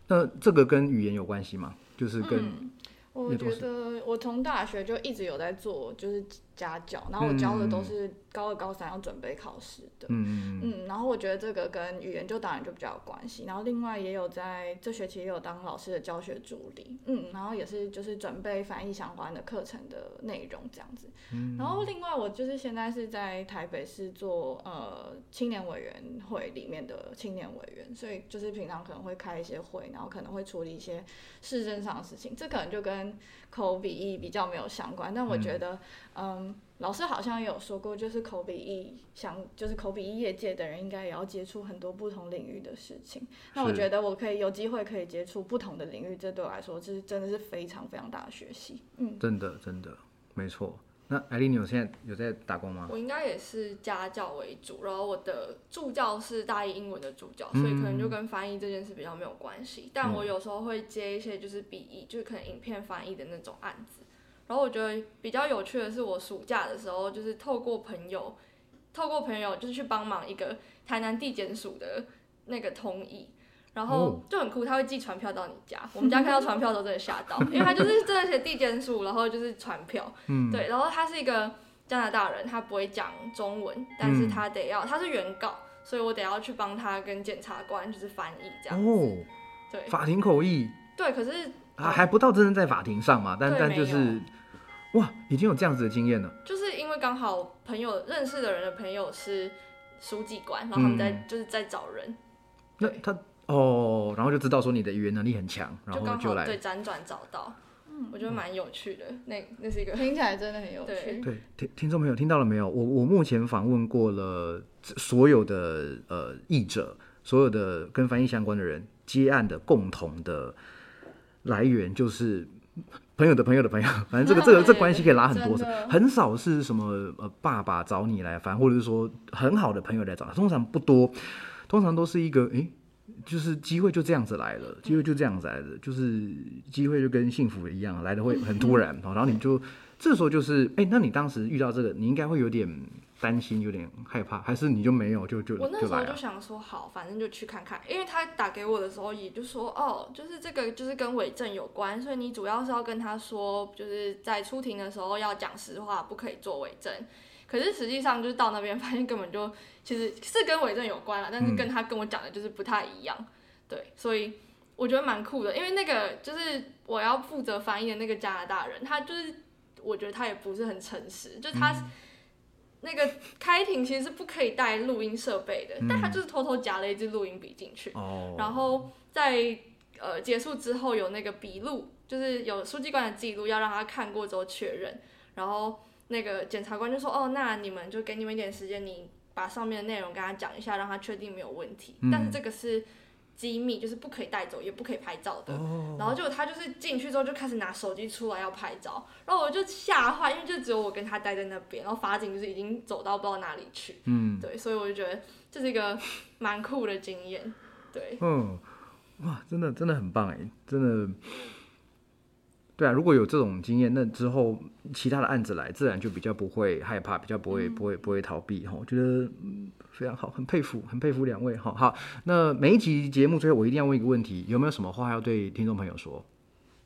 S1: 那这个跟语言有关系吗？就是跟。
S3: 我觉得我从大学就一直有在做，就是家教，然后我教的都是高二、高三要准备考试的。嗯嗯然后我觉得这个跟语言就当然就比较有关系。然后另外也有在这学期也有当老师的教学助理。嗯。然后也是就是准备翻译相关的课程的内容这样子。嗯。然后另外我就是现在是在台北市做呃青年委员会里面的青年委员，所以就是平常可能会开一些会，然后可能会处理一些市政上的事情。这可能就跟口笔译比较没有相关，但我觉得，嗯，嗯，老师好像也有说过，就是口笔译想，就是口笔译业界的人应该也要接触很多不同领域的事情。那我觉得我可以有机会可以接触不同的领域，这对我来说这是真的是非常非常大的学习。嗯，
S1: 真的真的没错。那艾丽，你有现在有在打工吗？
S2: 我应该也是家教为主，然后我的助教是大一英文的助教，所以可能就跟翻译这件事比较没有关系。但我有时候会接一些就是笔译，就是可能影片翻译的那种案子。然后我觉得比较有趣的是，我暑假的时候就是透过朋友，透过朋友就是去帮忙一个台南地检署的那个通译。然后
S1: 哦
S2: 就很酷，他会寄传票到你家。我们家 看到传票都真的吓到，因为他就是真的写地检署，然后就是传票，
S1: 嗯，
S2: 对，然后他是一个加拿大人，他不会讲中文，但是他得要，他是原告，所以我得要去帮他跟检察官就是翻译这样。
S1: 哦，
S2: 对
S1: 法庭口译
S2: 对，可是
S1: 啊，还不到真正在法庭上嘛，但但就是哇，已经有这样子的经验了。
S2: 就是因为刚好朋友认识的人的朋友是书记官，然后他们在、
S1: 嗯
S2: 就是在找人，
S1: 那他哦，然后就知道说你的语言能力很强，然后就来
S2: 好对辗转找到，我觉得蛮有趣的。那那是一个
S3: 听起来真的很有趣。
S1: 对，听听众朋友听到了没有？我我目前访问过了所有的呃译者，所有的跟翻译相关的人，接案的共同的来源就是朋友的朋友的朋友，反正这个这个 这关系可以拉很多层
S3: 真，的
S1: 很少是什么呃爸爸找你来翻，或者是说很好的朋友来找他，通常不多，通常都是一个诶。就是机会就这样子来了，机会就这样子来了，就是机会就跟幸福一样，来的会很突然，然后你就这时候就是，哎、那你当时遇到这个，你应该会有点担心，有点害怕，还是你就没有，就就
S2: 我那时候就？想说，好，反正就去看看，因为他打给我的时候也就说，哦，就是这个就是跟伪证有关，所以你主要是要跟他说，就是在出庭的时候要讲实话，不可以做伪证。可是实际上就是到那边发现根本就其实是跟伪证有关了，但是跟他跟我讲的就是不太一样，对，所以我觉得蛮酷的，因为那个就是我要负责翻译的那个加拿大人，他就是我觉得他也不是很诚实，就他。那个开庭其实是不可以带录音设备的，但他就是偷偷夹了一支录音笔进去，
S1: 哦，
S2: 然后在呃结束之后有那个笔录，就是有书记官的记录要让他看过之后确认，然后那个检察官就说哦，那你们就给你们一点时间，你把上面的内容跟他讲一下，让他确定没有问题，但是这个是。机密就是不可以带走，也不可以拍照的。然后结果他就是进去之后就开始拿手机出来要拍照，然后我就吓坏，因为就只有我跟他待在那边，然后法警就是已经走到不知道哪里去。
S1: 嗯
S2: 对，所以我就觉得这是一个蛮酷的经验。对，
S1: 嗯，哇，真的真的很棒哎，真的。对啊，如果有这种经验，那之后其他的案子来，自然就比较不会害怕，比较不会不会不会逃避哈。我觉得嗯非常好，很佩服，很佩服两位哈。好，那每一集节目最后我一定要问一个问题，有没有什么话要对听众朋友说？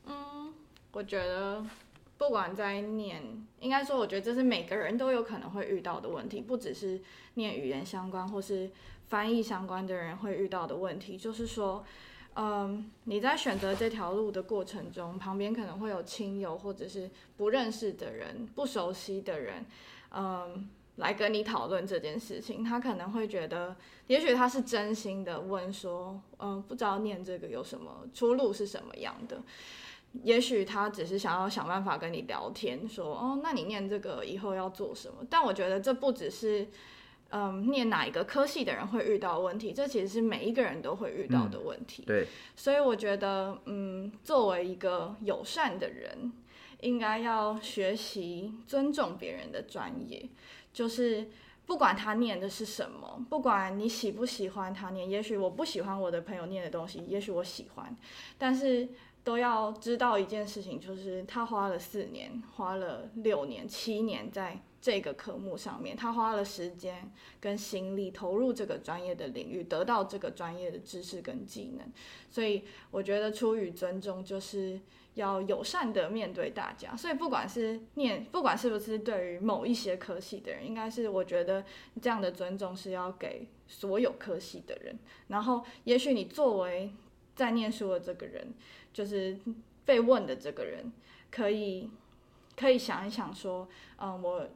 S3: 嗯我觉得不管在念，应该说，我觉得这是每个人都有可能会遇到的问题，不只是念语言相关或是翻译相关的人会遇到的问题，就是说。嗯，你在选择这条路的过程中，旁边可能会有亲友或者是不认识的人、不熟悉的人，嗯，来跟你讨论这件事情。他可能会觉得，也许他是真心的问说，嗯，不知道念这个有什么出路是什么样的。也许他只是想要想办法跟你聊天，说哦，那你念这个以后要做什么？但我觉得这不只是嗯念哪一个科系的人会遇到问题，这其实是每一个人都会遇到的问题。
S1: 对，
S3: 所以我觉得，嗯，作为一个友善的人，应该要学习尊重别人的专业，就是。不管他念的是什么，不管你喜不喜欢他念，也许我不喜欢我的朋友念的东西，也许我喜欢，但是都要知道一件事情，就是他花了四年，花了六年、七年在这个科目上面，他花了时间跟心力投入这个专业的领域，得到这个专业的知识跟技能。所以我觉得出于尊重，就是要友善的面对大家。所以不管是念，不管是不是对于某一些科系的人，应该是我觉得这样的尊重是要给所有科系的人。然后，也许你作为在念书的这个人，就是被问的这个人，可以可以想一想说，嗯，我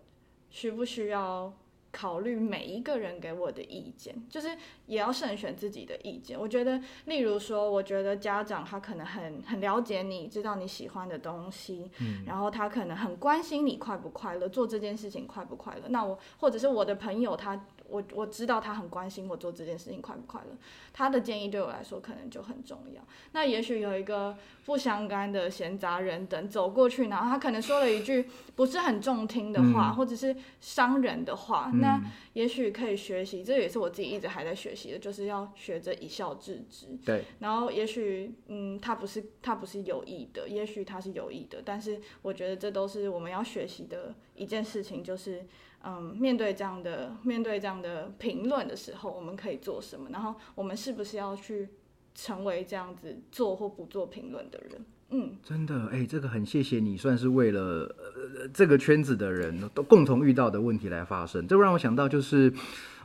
S3: 需不需要考虑每一个人给我的意见，就是也要慎选自己的意见。我觉得，例如说，我觉得家长他可能很很了解你，知道你喜欢的东西，嗯，然后他可能很关心你快不快乐，做这件事情快不快乐。那我或者是我的朋友他。我我知道他很关心我做这件事情快不快乐，他的建议对我来说可能就很重要。那也许有一个不相干的闲杂人等走过去，然后他可能说了一句不是很中听的话，或者是伤人的话，那也许可以学习，这也是我自己一直还在学习的，就是要学着一笑置之。
S1: 对。
S3: 然后也许嗯，他不是他不是有意的，也许他是有意的，但是我觉得这都是我们要学习的一件事情，就是。嗯，面对这样的面对这样的评论的时候，我们可以做什么？然后我们是不是要去成为这样子做或不做评论的人？嗯，
S1: 真的，哎，这个很谢谢你，算是为了呃这个圈子的人都共同遇到的问题来发声。这让我想到，就是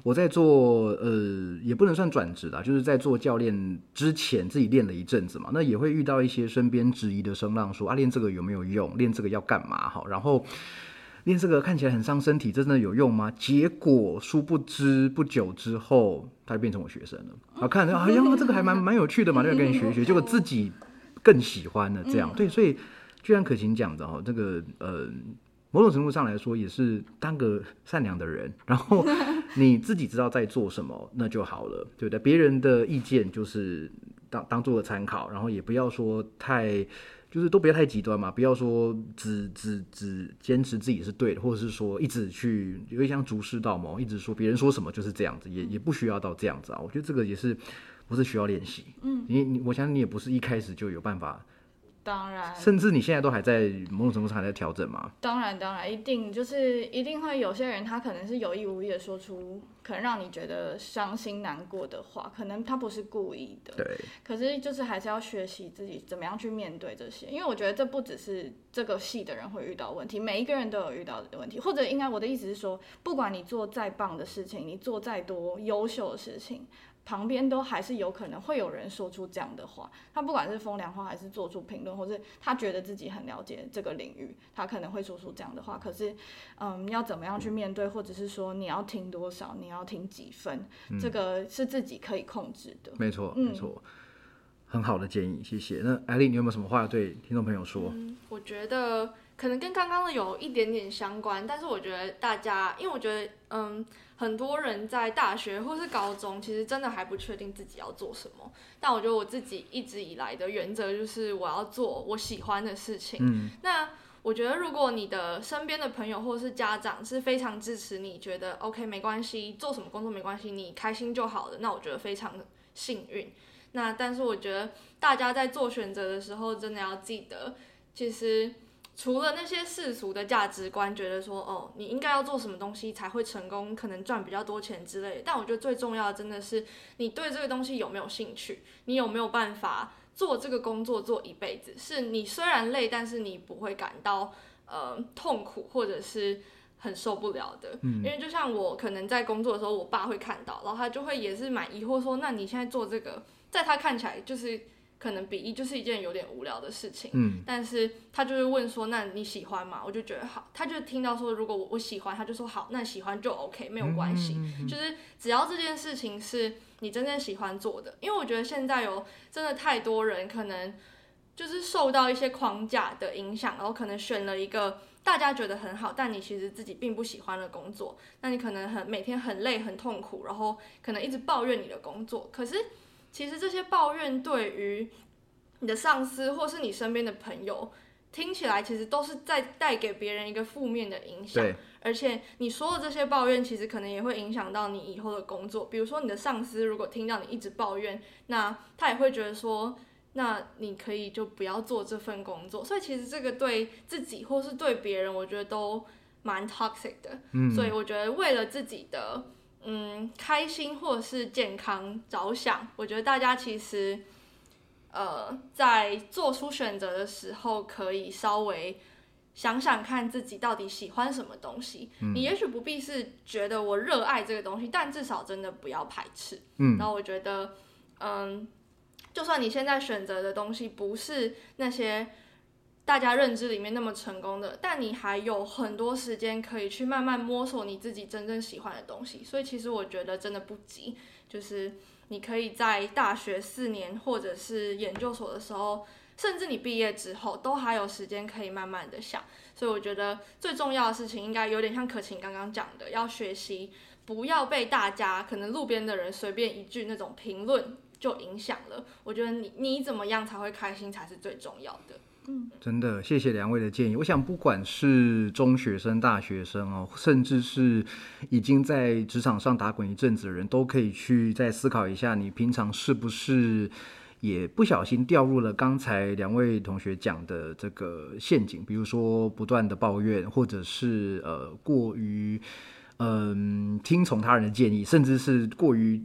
S1: 我在做呃，也不能算转职啦，就是在做教练之前自己练了一阵子嘛，那也会遇到一些身边质疑的声浪，说啊，练这个有没有用？练这个要干嘛？好，然后。练这个看起来很伤身体，真的有用吗？结果殊不知不久之后，他就变成我学生了。啊，看着哎呀，这个还蛮蛮有趣的嘛，就跟你学一学。结果自己更喜欢了，这样对。所以，就像可晴讲的哈，这个呃，某种程度上来说，也是当个善良的人。然后 你自己知道在做什么，那就好了，对不对？别人的意见就是当当做个参考，然后也不要说太。就是都不要太极端嘛，不要说只只只坚持自己是对的，或者是说一直去有点像逐师道嘛，一直说别人说什么就是这样子，也也不需要到这样子啊。我觉得这个也是不是需要练习，嗯，你你我相信你也不是一开始就有办法。
S3: 当然，
S1: 甚至你现在都还在某种程度上还在调整吗？
S3: 当然，当然，一定就是一定会有些人，他可能是有意无意的说出可能让你觉得伤心难过的话，可能他不是故意的。
S1: 对。
S3: 可是就是还是要学习自己怎么样去面对这些，因为我觉得这不只是这个系的人会遇到问题，每一个人都有遇到的问题。或者应该我的意思是说，不管你做再棒的事情，你做再多优秀的事情。旁边都还是有可能会有人说出这样的话，他不管是风凉话还是做出评论，或是他觉得自己很了解这个领域，他可能会说出这样的话。可是，嗯，要怎么样去面对，或者是说你要听多少，你要听几分，这个是自己可以控制的。
S1: 没错，没错，很好的建议，谢谢。那艾丽，你有没有什么话要对听众朋友说？
S2: 我觉得可能跟刚刚的有一点点相关，但是我觉得大家，因为我觉得，嗯。很多人在大学或是高中，其实真的还不确定自己要做什么。但我觉得我自己一直以来的原则就是我要做我喜欢的事情。嗯，那我觉得如果你的身边的朋友或是家长是非常支持你，觉得 OK 没关系，做什么工作没关系，你开心就好了。那我觉得非常幸运。那但是我觉得大家在做选择的时候，真的要记得，其实。除了那些世俗的价值观，觉得说哦，你应该要做什么东西才会成功，可能赚比较多钱之类。但我觉得最重要的真的是你对这个东西有没有兴趣，你有没有办法做这个工作做一辈子？是你虽然累，但是你不会感到呃痛苦或者是很受不了的。嗯，因为就像我可能在工作的时候，我爸会看到，然后他就会也是蛮疑惑说，那你现在做这个，在他看起来就是。可能比一就是一件有点无聊的事情，嗯，但是他就是问说，那你喜欢吗？我就觉得好，他就听到说，如果我我喜欢，他就说好，那喜欢就 OK，没有关系，就是只要这件事情是你真正喜欢做的，因为我觉得现在有真的太多人可能就是受到一些框架的影响，然后可能选了一个大家觉得很好，但你其实自己并不喜欢的工作，那你可能很每天很累很痛苦，然后可能一直抱怨你的工作，可是。其实这些抱怨对于你的上司或是你身边的朋友，听起来其实都是在带给别人一个负面的影响。而且你说的这些抱怨，其实可能也会影响到你以后的工作。比如说你的上司如果听到你一直抱怨，那他也会觉得说，那你可以就不要做这份工作。所以其实这个对自己或是对别人，我觉得都蛮 toxic 的。嗯。所以我觉得为了自己的。嗯，开心或者是健康着想，我觉得大家其实，呃，在做出选择的时候，可以稍微想想看自己到底喜欢什么东西。你也许不必是觉得我热爱这个东西，但至少真的不要排斥。嗯，然后我觉得，嗯，就算你现在选择的东西不是那些。大家认知里面那么成功的，但你还有很多时间可以去慢慢摸索你自己真正喜欢的东西。所以其实我觉得真的不急，就是你可以在大学四年或者是研究所的时候，甚至你毕业之后，都还有时间可以慢慢的想。所以我觉得最重要的事情，应该有点像可晴刚刚讲的，要学习不要被大家可能路边的人随便一句那种评论就影响了。我觉得你你怎么样才会开心才是最重要的。
S1: 真的，谢谢两位的建议。我想，不管是中学生、大学生哦，甚至是已经在职场上打滚一阵子的人，都可以去再思考一下，你平常是不是也不小心掉入了刚才两位同学讲的这个陷阱，比如说不断的抱怨，或者是呃过于嗯听从他人的建议，甚至是过于。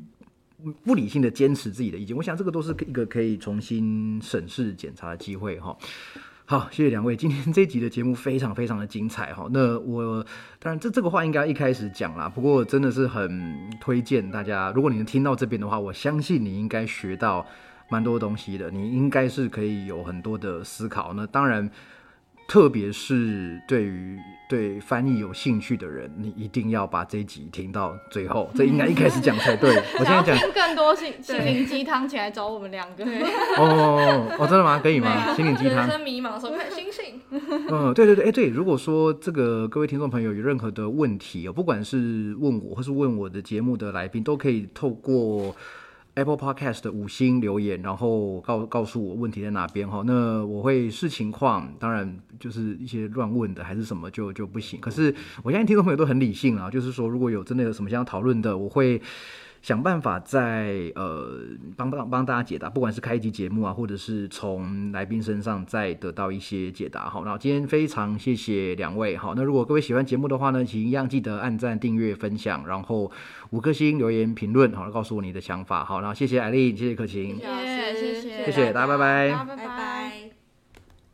S1: 不理性的坚持自己的意见，我想这个都是一个可以重新审视检查的机会哈。好，谢谢两位，今天这集的节目非常非常的精彩哈。那我当然这这个话应该一开始讲啦，不过真的是很推荐大家，如果你能听到这边的话，我相信你应该学到蛮多东西的，你应该是可以有很多的思考。那当然。特别是对于对翻译有兴趣的人，你一定要把这一集听到最后。这应该一开始讲才对。我现在讲
S3: 更多心心灵鸡汤，起来找我们两个。
S1: 哦哦，真的吗？可以吗？心灵鸡汤。
S2: 人生迷茫的时候看星星。
S1: 嗯，对对对，哎对，如果说这个各位听众朋友有任何的问题哦，不管是问我或是问我的节目的来宾，都可以透过。Apple Podcast 的五星留言，然后告告诉我问题在哪边哈，那我会视情况，当然就是一些乱问的还是什么就就不行。可是我相信听众朋友都很理性啊，就是说如果有真的有什么想要讨论的，我会。想办法在呃帮帮帮大家解答，不管是开一集节目啊，或者是从来宾身上再得到一些解答。好，那今天非常谢谢两位。好，那如果各位喜欢节目的话呢，请一样记得按赞、订阅、分享，然后五颗星留言评论，好，告诉我你的想法。好，然后谢谢艾丽，谢谢可晴，
S3: 谢谢谢谢，
S1: 谢谢大家，拜拜。